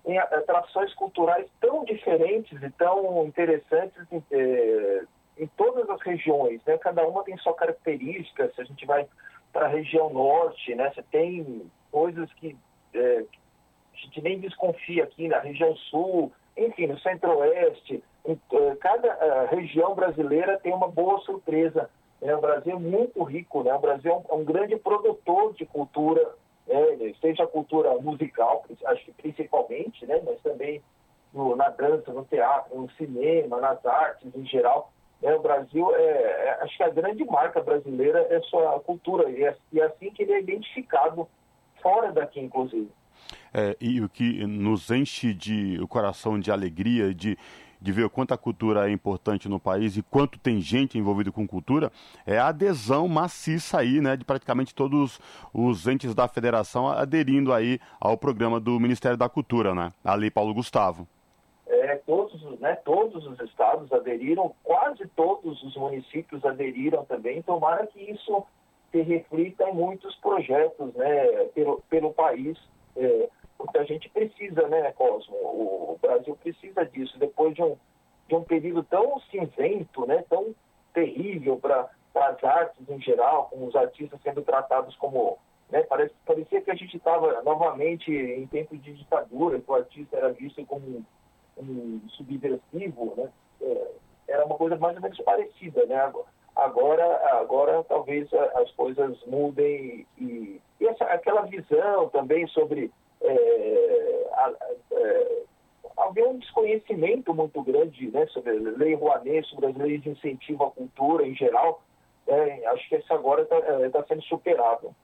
em atrações culturais tão diferentes e tão interessantes em, eh, em todas as regiões, né? Cada uma tem sua característica. Se a gente vai para a região norte, né? Você tem coisas que é, a gente nem desconfia aqui na região sul, enfim, no centro-oeste. Cada região brasileira tem uma boa surpresa. Né? O Brasil é muito rico, né? O Brasil é um, é um grande produtor de cultura né, seja a cultura musical, acho que principalmente, né, mas também no, na dança, no teatro, no cinema, nas artes em geral. Né, o Brasil, é, é, acho que a grande marca brasileira é sua cultura, e é, e é assim que ele é identificado fora daqui, inclusive. É, e o que nos enche de, o coração de alegria, de de ver o quanto a cultura é importante no país e quanto tem gente envolvida com cultura, é a adesão maciça aí, né, de praticamente todos os entes da federação aderindo aí ao programa do Ministério da Cultura, né, a Lei Paulo Gustavo. É, todos, né, todos os estados aderiram, quase todos os municípios aderiram também, tomara que isso se reflita em muitos projetos, né, pelo, pelo país, é, porque a gente precisa, né, Cosmo? O Brasil precisa disso. Depois de um, de um período tão cinzento, né, tão terrível para as artes em geral, com os artistas sendo tratados como. Né, parece, parecia que a gente estava novamente em tempo de ditadura, que o artista era visto como um, um subversivo. Né? É, era uma coisa mais ou menos parecida. Né? Agora, agora talvez as coisas mudem e, e essa, aquela visão também sobre é, é, havia um desconhecimento muito grande né, sobre a lei Rouanet, sobre as leis de incentivo à cultura em geral. É, acho que esse agora está é, tá sendo superado.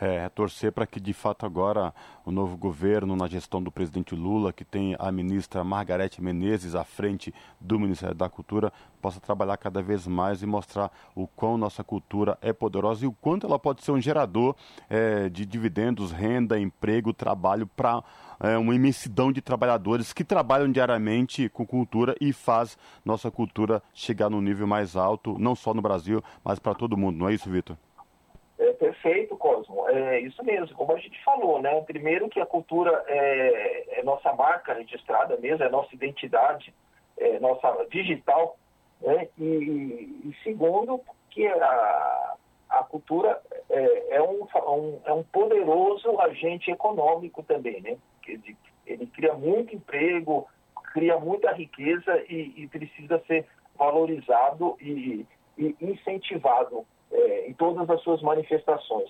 É, torcer para que de fato agora o novo governo, na gestão do presidente Lula, que tem a ministra Margarete Menezes à frente do Ministério da Cultura, possa trabalhar cada vez mais e mostrar o quão nossa cultura é poderosa e o quanto ela pode ser um gerador é, de dividendos, renda, emprego, trabalho para é, uma imensidão de trabalhadores que trabalham diariamente com cultura e faz nossa cultura chegar no nível mais alto, não só no Brasil, mas para todo mundo. Não é isso, Vitor? Perfeito, Cosmo. É isso mesmo, como a gente falou, né? Primeiro que a cultura é, é nossa marca registrada mesmo, é nossa identidade, é nossa digital, né? E, e segundo que a, a cultura é, é, um, um, é um poderoso agente econômico também, né? Ele, ele cria muito emprego, cria muita riqueza e, e precisa ser valorizado e, e incentivado é, em todas as suas manifestações.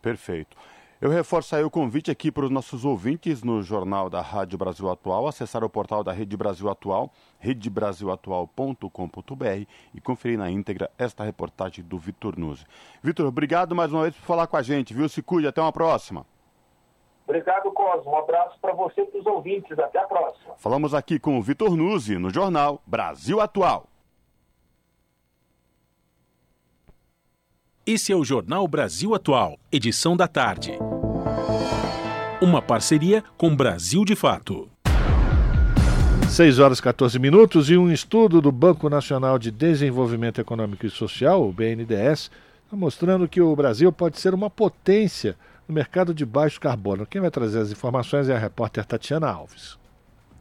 Perfeito. Eu reforço aí o convite aqui para os nossos ouvintes no Jornal da Rádio Brasil Atual, acessar o portal da Rede Brasil Atual, redebrasilatual.com.br e conferir na íntegra esta reportagem do Vitor Nuzzi. Vitor, obrigado mais uma vez por falar com a gente, viu? Se cuide, até uma próxima. Obrigado, Cosmo. Um abraço para você e para os ouvintes. Até a próxima. Falamos aqui com o Vitor Nuzzi no Jornal Brasil Atual. Esse é o Jornal Brasil Atual, edição da tarde. Uma parceria com Brasil de Fato. 6 horas e 14 minutos e um estudo do Banco Nacional de Desenvolvimento Econômico e Social, o BNDES, está mostrando que o Brasil pode ser uma potência no mercado de baixo carbono. Quem vai trazer as informações é a repórter Tatiana Alves.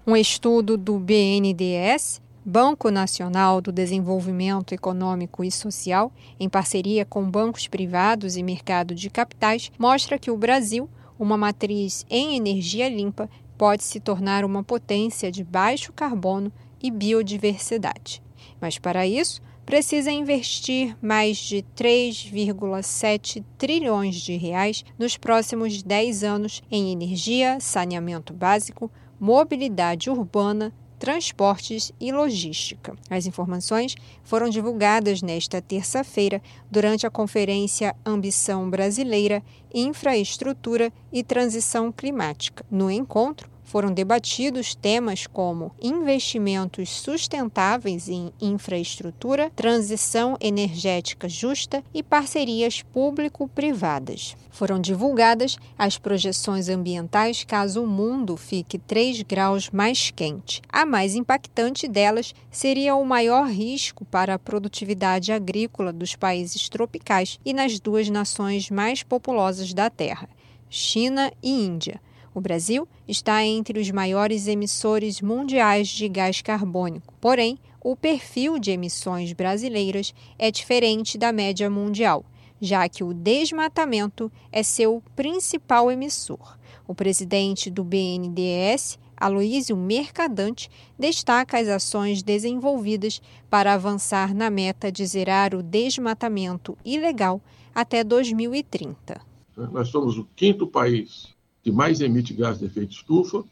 Um estudo do BNDES Banco Nacional do Desenvolvimento Econômico e Social, em parceria com bancos privados e mercado de capitais, mostra que o Brasil, uma matriz em energia limpa, pode se tornar uma potência de baixo carbono e biodiversidade. Mas para isso, precisa investir mais de 3,7 trilhões de reais nos próximos 10 anos em energia, saneamento básico, mobilidade urbana, transportes e logística. As informações foram divulgadas nesta terça-feira durante a conferência Ambição Brasileira, Infraestrutura e Transição Climática. No encontro, foram debatidos temas como investimentos sustentáveis em infraestrutura, transição energética justa e parcerias público-privadas. Foram divulgadas as projeções ambientais caso o mundo fique 3 graus mais quente. A mais impactante delas seria o maior risco para a produtividade agrícola dos países tropicais e nas duas nações mais populosas da Terra, China e Índia o Brasil está entre os maiores emissores mundiais de gás carbônico. Porém, o perfil de emissões brasileiras é diferente da média mundial, já que o desmatamento é seu principal emissor. O presidente do BNDES, Aloísio Mercadante, destaca as ações desenvolvidas para avançar na meta de zerar o desmatamento ilegal até 2030. Nós somos o quinto país que mais emite gás de efeito estufa,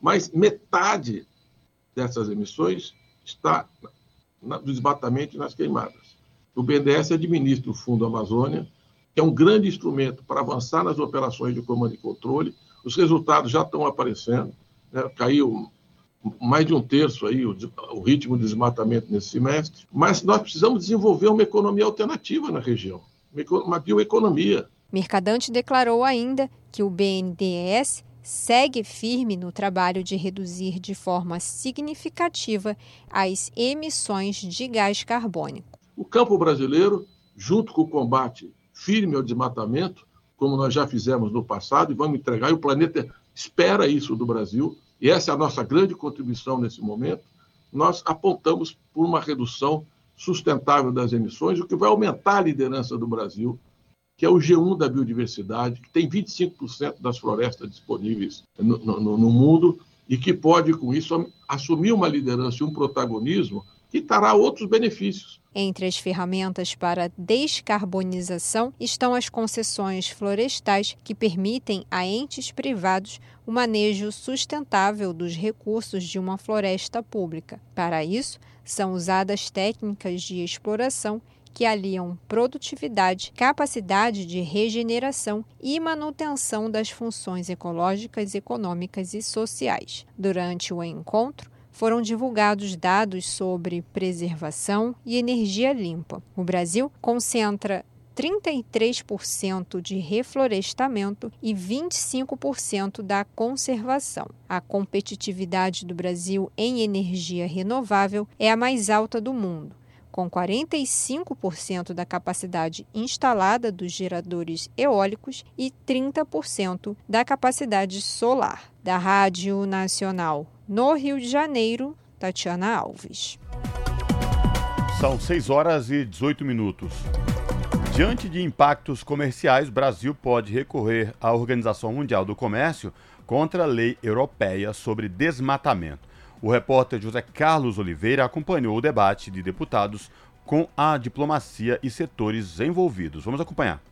mas metade dessas emissões está no desmatamento e nas queimadas. O BNDES administra o Fundo Amazônia, que é um grande instrumento para avançar nas operações de comando e controle. Os resultados já estão aparecendo. Né? Caiu mais de um terço aí o, o ritmo de desmatamento nesse semestre. Mas nós precisamos desenvolver uma economia alternativa na região, uma bioeconomia. Mercadante declarou ainda que o BNDES segue firme no trabalho de reduzir de forma significativa as emissões de gás carbônico. O campo brasileiro, junto com o combate firme ao desmatamento, como nós já fizemos no passado, e vamos entregar, e o planeta espera isso do Brasil, e essa é a nossa grande contribuição nesse momento, nós apontamos por uma redução sustentável das emissões, o que vai aumentar a liderança do Brasil que é o G1 da biodiversidade, que tem 25% das florestas disponíveis no, no, no, mundo e que pode, com isso, assumir uma liderança e um protagonismo que trará outros benefícios. Entre as ferramentas para descarbonização estão as concessões florestais, que permitem a entes privados o manejo sustentável dos recursos de uma floresta pública. Para isso, são usadas técnicas de exploração que aliam produtividade, capacidade de regeneração e manutenção das funções ecológicas, econômicas e sociais. Durante o encontro, foram divulgados dados sobre preservação e energia limpa. O Brasil concentra 33% de reflorestamento e 25% da conservação. A competitividade do Brasil em energia renovável é a mais alta do mundo com 45% da capacidade instalada dos geradores eólicos e 30% da capacidade solar. Da Rádio Nacional no Rio de Janeiro, Tatiana Alves. São 6 horas e 18 minutos. Diante de impactos comerciais, Brasil pode recorrer à Organização Mundial do Comércio contra a lei europeia sobre desmatamento. O repórter José Carlos Oliveira acompanhou o debate de deputados com a diplomacia e setores envolvidos. Vamos acompanhar.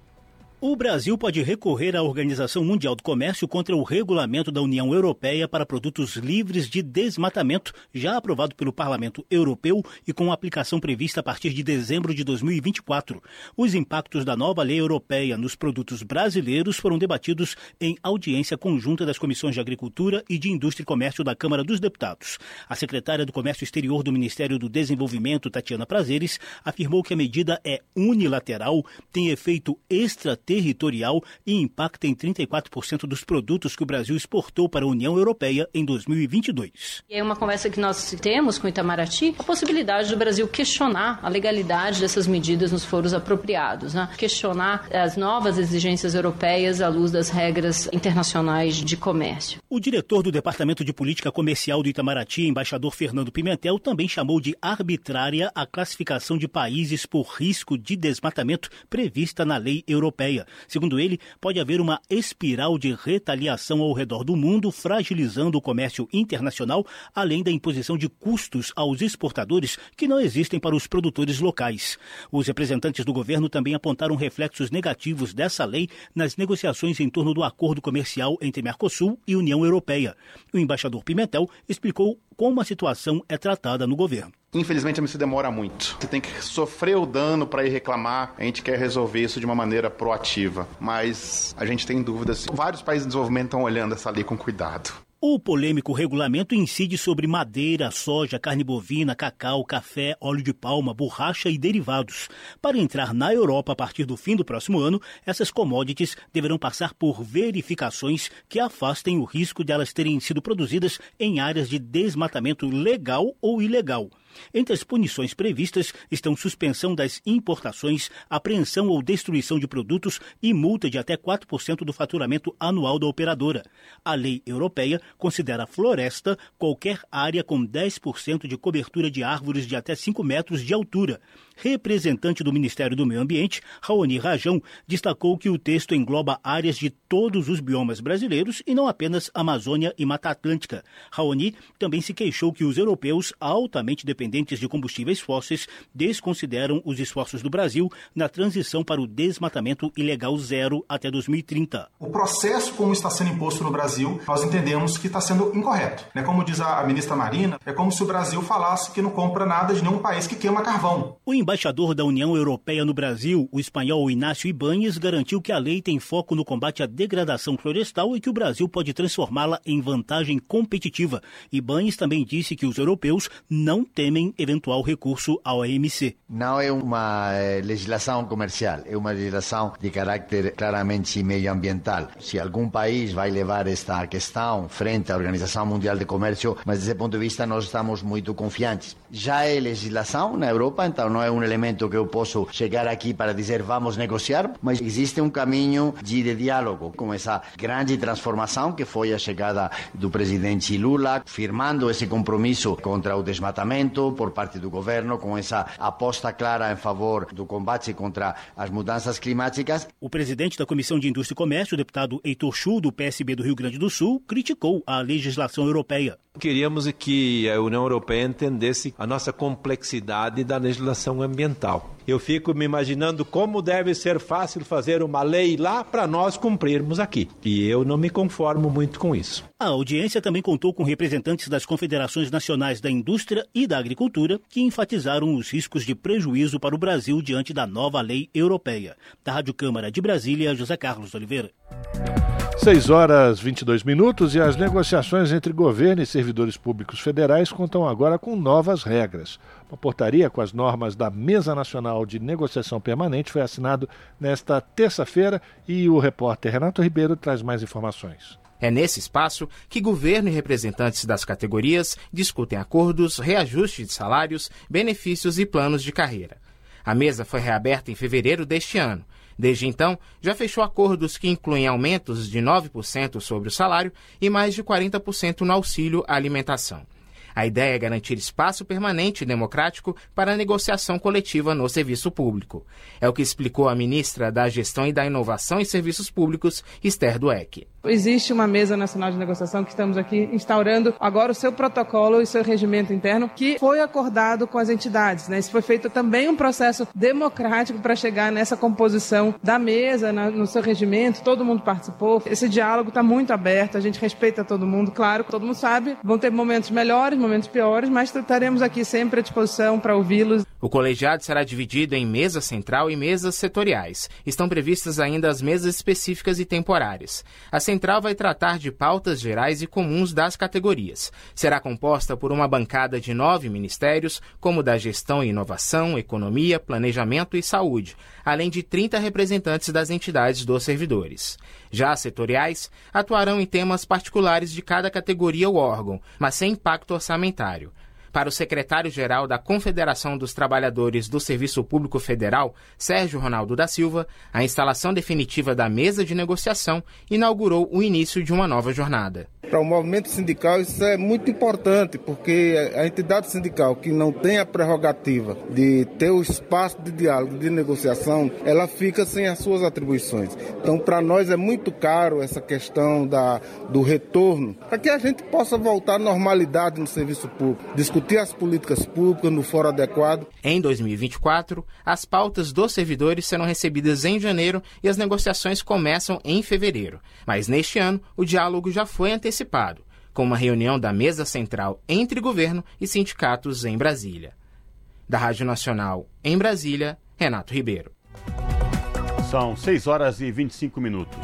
O Brasil pode recorrer à Organização Mundial do Comércio contra o regulamento da União Europeia para produtos livres de desmatamento, já aprovado pelo Parlamento Europeu e com aplicação prevista a partir de dezembro de 2024. Os impactos da nova lei europeia nos produtos brasileiros foram debatidos em audiência conjunta das Comissões de Agricultura e de Indústria e Comércio da Câmara dos Deputados. A secretária do Comércio Exterior do Ministério do Desenvolvimento, Tatiana Prazeres, afirmou que a medida é unilateral, tem efeito extraterritorial territorial e impacta em 34% dos produtos que o Brasil exportou para a União Europeia em 2022. É uma conversa que nós temos com o Itamaraty, a possibilidade do Brasil questionar a legalidade dessas medidas nos foros apropriados, né? questionar as novas exigências europeias à luz das regras internacionais de comércio. O diretor do Departamento de Política Comercial do Itamaraty, embaixador Fernando Pimentel, também chamou de arbitrária a classificação de países por risco de desmatamento prevista na lei europeia. Segundo ele, pode haver uma espiral de retaliação ao redor do mundo, fragilizando o comércio internacional, além da imposição de custos aos exportadores que não existem para os produtores locais. Os representantes do governo também apontaram reflexos negativos dessa lei nas negociações em torno do acordo comercial entre Mercosul e União Europeia. O embaixador Pimentel explicou como a situação é tratada no governo. Infelizmente, a demora muito. Você tem que sofrer o dano para ir reclamar. A gente quer resolver isso de uma maneira proativa, mas a gente tem dúvidas. Vários países em desenvolvimento estão olhando essa lei com cuidado. O polêmico regulamento incide sobre madeira, soja, carne bovina, cacau, café, óleo de palma, borracha e derivados. Para entrar na Europa a partir do fim do próximo ano, essas commodities deverão passar por verificações que afastem o risco de elas terem sido produzidas em áreas de desmatamento legal ou ilegal. Entre as punições previstas estão suspensão das importações, apreensão ou destruição de produtos e multa de até 4% do faturamento anual da operadora. A lei europeia considera floresta qualquer área com 10% de cobertura de árvores de até 5 metros de altura. Representante do Ministério do Meio Ambiente, Raoni Rajão, destacou que o texto engloba áreas de todos os biomas brasileiros e não apenas Amazônia e Mata Atlântica. Raoni também se queixou que os europeus, altamente dependentes de combustíveis fósseis, desconsideram os esforços do Brasil na transição para o desmatamento ilegal zero até 2030. O processo como está sendo imposto no Brasil, nós entendemos que está sendo incorreto. Né? Como diz a ministra Marina, é como se o Brasil falasse que não compra nada de nenhum país que queima carvão. O embaixador da União Europeia no Brasil, o espanhol Inácio Ibáñez, garantiu que a lei tem foco no combate à degradação florestal e que o Brasil pode transformá-la em vantagem competitiva. Ibáñez também disse que os europeus não temem eventual recurso ao AMC. Não é uma eh, legislação comercial, é uma legislação de caráter claramente medioambiental. Se algum país vai levar esta questão frente à Organização Mundial de Comércio, mas desse ponto de vista nós estamos muito confiantes. Já é legislação na Europa, então não é um elemento que eu posso chegar aqui para dizer vamos negociar, mas existe um caminho de, de diálogo com essa grande transformação que foi a chegada do presidente Lula, firmando esse compromisso contra o desmatamento por parte do governo, com essa aposta clara em favor do combate contra as mudanças climáticas. O presidente da Comissão de Indústria e Comércio, o deputado Heitor Chu, do PSB do Rio Grande do Sul, criticou a legislação europeia. Queríamos que a União Europeia entendesse a nossa complexidade da legislação ambiental. Eu fico me imaginando como deve ser fácil fazer uma lei lá para nós cumprirmos aqui. E eu não me conformo muito com isso. A audiência também contou com representantes das confederações nacionais da indústria e da agricultura que enfatizaram os riscos de prejuízo para o Brasil diante da nova lei europeia. Da Rádio Câmara de Brasília, José Carlos Oliveira. 6 horas 22 minutos e as negociações entre governo e servidores públicos federais contam agora com novas regras. Uma portaria com as normas da Mesa Nacional de Negociação Permanente foi assinado nesta terça-feira e o repórter Renato Ribeiro traz mais informações. É nesse espaço que governo e representantes das categorias discutem acordos, reajuste de salários, benefícios e planos de carreira. A mesa foi reaberta em fevereiro deste ano. Desde então, já fechou acordos que incluem aumentos de 9% sobre o salário e mais de 40% no auxílio à alimentação. A ideia é garantir espaço permanente e democrático para a negociação coletiva no serviço público. É o que explicou a ministra da Gestão e da Inovação em Serviços Públicos, Esther Dueck. Existe uma mesa nacional de negociação que estamos aqui instaurando agora o seu protocolo e seu regimento interno que foi acordado com as entidades. Né? Isso foi feito também um processo democrático para chegar nessa composição da mesa, na, no seu regimento, todo mundo participou. Esse diálogo está muito aberto, a gente respeita todo mundo, claro, todo mundo sabe, vão ter momentos melhores, momentos piores, mas estaremos aqui sempre à disposição para ouvi-los. O colegiado será dividido em mesa central e mesas setoriais. Estão previstas ainda as mesas específicas e temporárias. A central vai tratar de pautas gerais e comuns das categorias. Será composta por uma bancada de nove ministérios, como da Gestão e Inovação, Economia, Planejamento e Saúde, além de 30 representantes das entidades dos servidores. Já setoriais atuarão em temas particulares de cada categoria ou órgão, mas sem impacto orçamentário. Para o secretário-geral da Confederação dos Trabalhadores do Serviço Público Federal, Sérgio Ronaldo da Silva, a instalação definitiva da mesa de negociação inaugurou o início de uma nova jornada. Para o movimento sindical, isso é muito importante, porque a entidade sindical que não tem a prerrogativa de ter o espaço de diálogo, de negociação, ela fica sem as suas atribuições. Então, para nós é muito caro essa questão da, do retorno, para que a gente possa voltar à normalidade no serviço público, discutir as políticas públicas no foro adequado. Em 2024, as pautas dos servidores serão recebidas em janeiro e as negociações começam em fevereiro. Mas neste ano, o diálogo já foi antecipado, com uma reunião da mesa central entre governo e sindicatos em Brasília. Da Rádio Nacional em Brasília, Renato Ribeiro. São 6 horas e 25 minutos.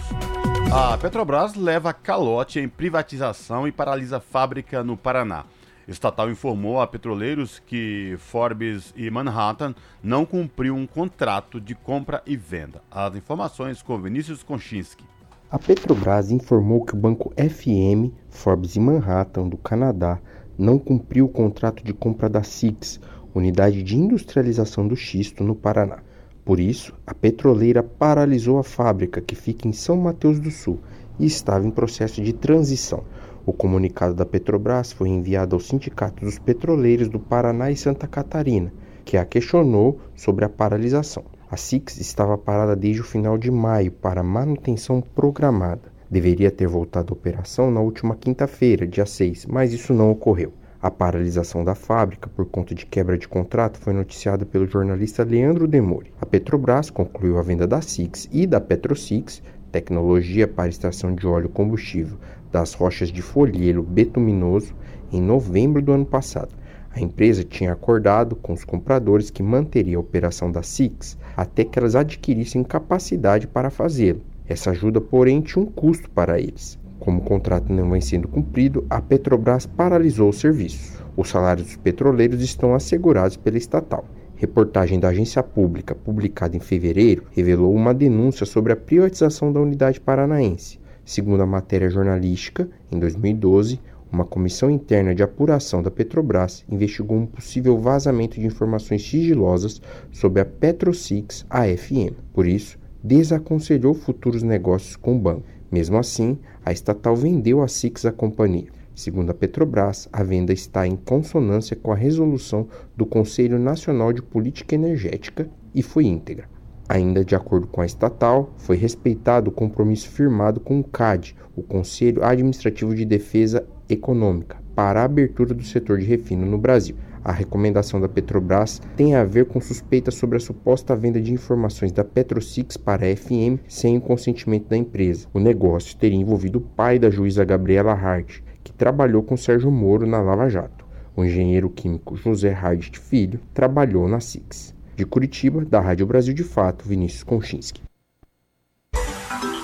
A Petrobras leva calote em privatização e paralisa fábrica no Paraná. Estatal informou a petroleiros que Forbes e Manhattan não cumpriu um contrato de compra e venda. As informações com Vinícius Konchinski. A Petrobras informou que o banco FM, Forbes e Manhattan do Canadá não cumpriu o contrato de compra da SIX, unidade de industrialização do xisto no Paraná. Por isso, a petroleira paralisou a fábrica que fica em São Mateus do Sul e estava em processo de transição. O comunicado da Petrobras foi enviado aos sindicatos dos petroleiros do Paraná e Santa Catarina, que a questionou sobre a paralisação. A SIX estava parada desde o final de maio para manutenção programada. Deveria ter voltado à operação na última quinta-feira, dia 6, mas isso não ocorreu. A paralisação da fábrica por conta de quebra de contrato foi noticiada pelo jornalista Leandro Demore. A Petrobras concluiu a venda da SIX e da PetroSix, tecnologia para extração de óleo combustível das rochas de folheiro betuminoso em novembro do ano passado. A empresa tinha acordado com os compradores que manteria a operação da SIX até que elas adquirissem capacidade para fazê-lo. Essa ajuda, porém, tinha um custo para eles. Como o contrato não vem sendo cumprido, a Petrobras paralisou o serviço. Os salários dos petroleiros estão assegurados pela estatal. Reportagem da agência pública, publicada em fevereiro, revelou uma denúncia sobre a privatização da unidade paranaense. Segundo a matéria jornalística, em 2012, uma comissão interna de apuração da Petrobras investigou um possível vazamento de informações sigilosas sobre a PetroSix AFM. Por isso, desaconselhou futuros negócios com o banco. Mesmo assim, a estatal vendeu a Six à companhia. Segundo a Petrobras, a venda está em consonância com a resolução do Conselho Nacional de Política Energética e foi íntegra. Ainda de acordo com a estatal, foi respeitado o compromisso firmado com o CAD, o Conselho Administrativo de Defesa Econômica, para a abertura do setor de refino no Brasil. A recomendação da Petrobras tem a ver com suspeitas sobre a suposta venda de informações da PetroSix para a FM sem o consentimento da empresa. O negócio teria envolvido o pai da juíza Gabriela Hart, que trabalhou com Sérgio Moro na Lava Jato. O engenheiro químico José Hart Filho trabalhou na Six. De Curitiba, da Rádio Brasil de Fato, Vinícius Konchinski.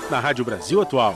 Na Rádio Brasil Atual,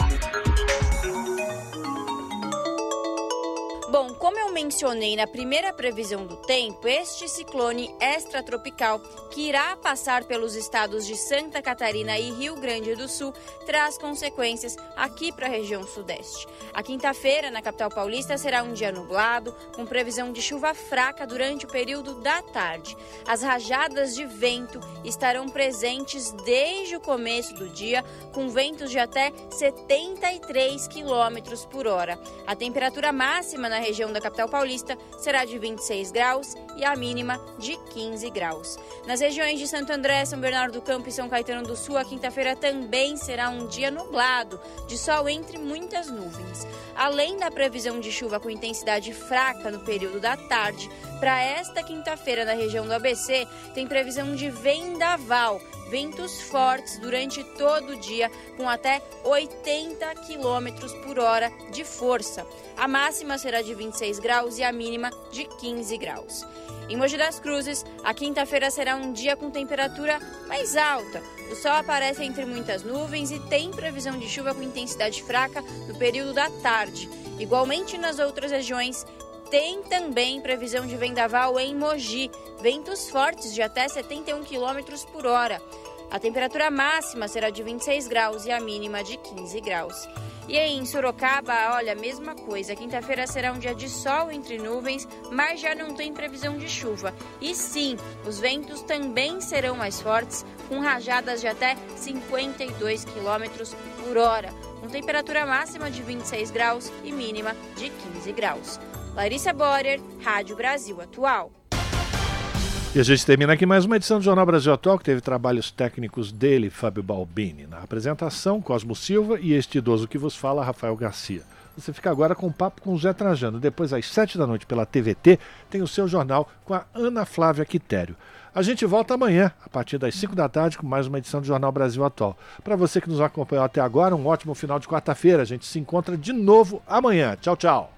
Mencionei na primeira previsão do tempo, este ciclone extratropical que irá passar pelos estados de Santa Catarina e Rio Grande do Sul traz consequências aqui para a região sudeste. A quinta-feira, na capital paulista, será um dia nublado, com previsão de chuva fraca durante o período da tarde. As rajadas de vento estarão presentes desde o começo do dia, com ventos de até 73 km por hora. A temperatura máxima na região da capital paulista será de 26 graus e a mínima de 15 graus. Nas regiões de Santo André, São Bernardo do Campo e São Caetano do Sul, a quinta-feira também será um dia nublado, de sol entre muitas nuvens. Além da previsão de chuva com intensidade fraca no período da tarde, para esta quinta-feira na região do ABC tem previsão de vendaval, ventos fortes durante todo o dia, com até 80 km por hora de força. A máxima será de 26 graus e a mínima de 15 graus. Em Mogi das Cruzes, a quinta-feira será um dia com temperatura mais alta. O sol aparece entre muitas nuvens e tem previsão de chuva com intensidade fraca no período da tarde. Igualmente nas outras regiões, tem também previsão de vendaval em Mogi, ventos fortes de até 71 km por hora. A temperatura máxima será de 26 graus e a mínima de 15 graus. E aí, em Sorocaba, olha, mesma coisa. Quinta-feira será um dia de sol entre nuvens, mas já não tem previsão de chuva. E sim, os ventos também serão mais fortes, com rajadas de até 52 km por hora, com temperatura máxima de 26 graus e mínima de 15 graus. Larissa Borer, Rádio Brasil Atual. E a gente termina aqui mais uma edição do Jornal Brasil Atual, que teve trabalhos técnicos dele, Fábio Balbini. Na apresentação, Cosmo Silva e este idoso que vos fala, Rafael Garcia. Você fica agora com o papo com o Zé Trajano. Depois, às sete da noite, pela TVT, tem o seu jornal com a Ana Flávia Quitério. A gente volta amanhã, a partir das 5 da tarde, com mais uma edição do Jornal Brasil Atual. Para você que nos acompanhou até agora, um ótimo final de quarta-feira. A gente se encontra de novo amanhã. Tchau, tchau.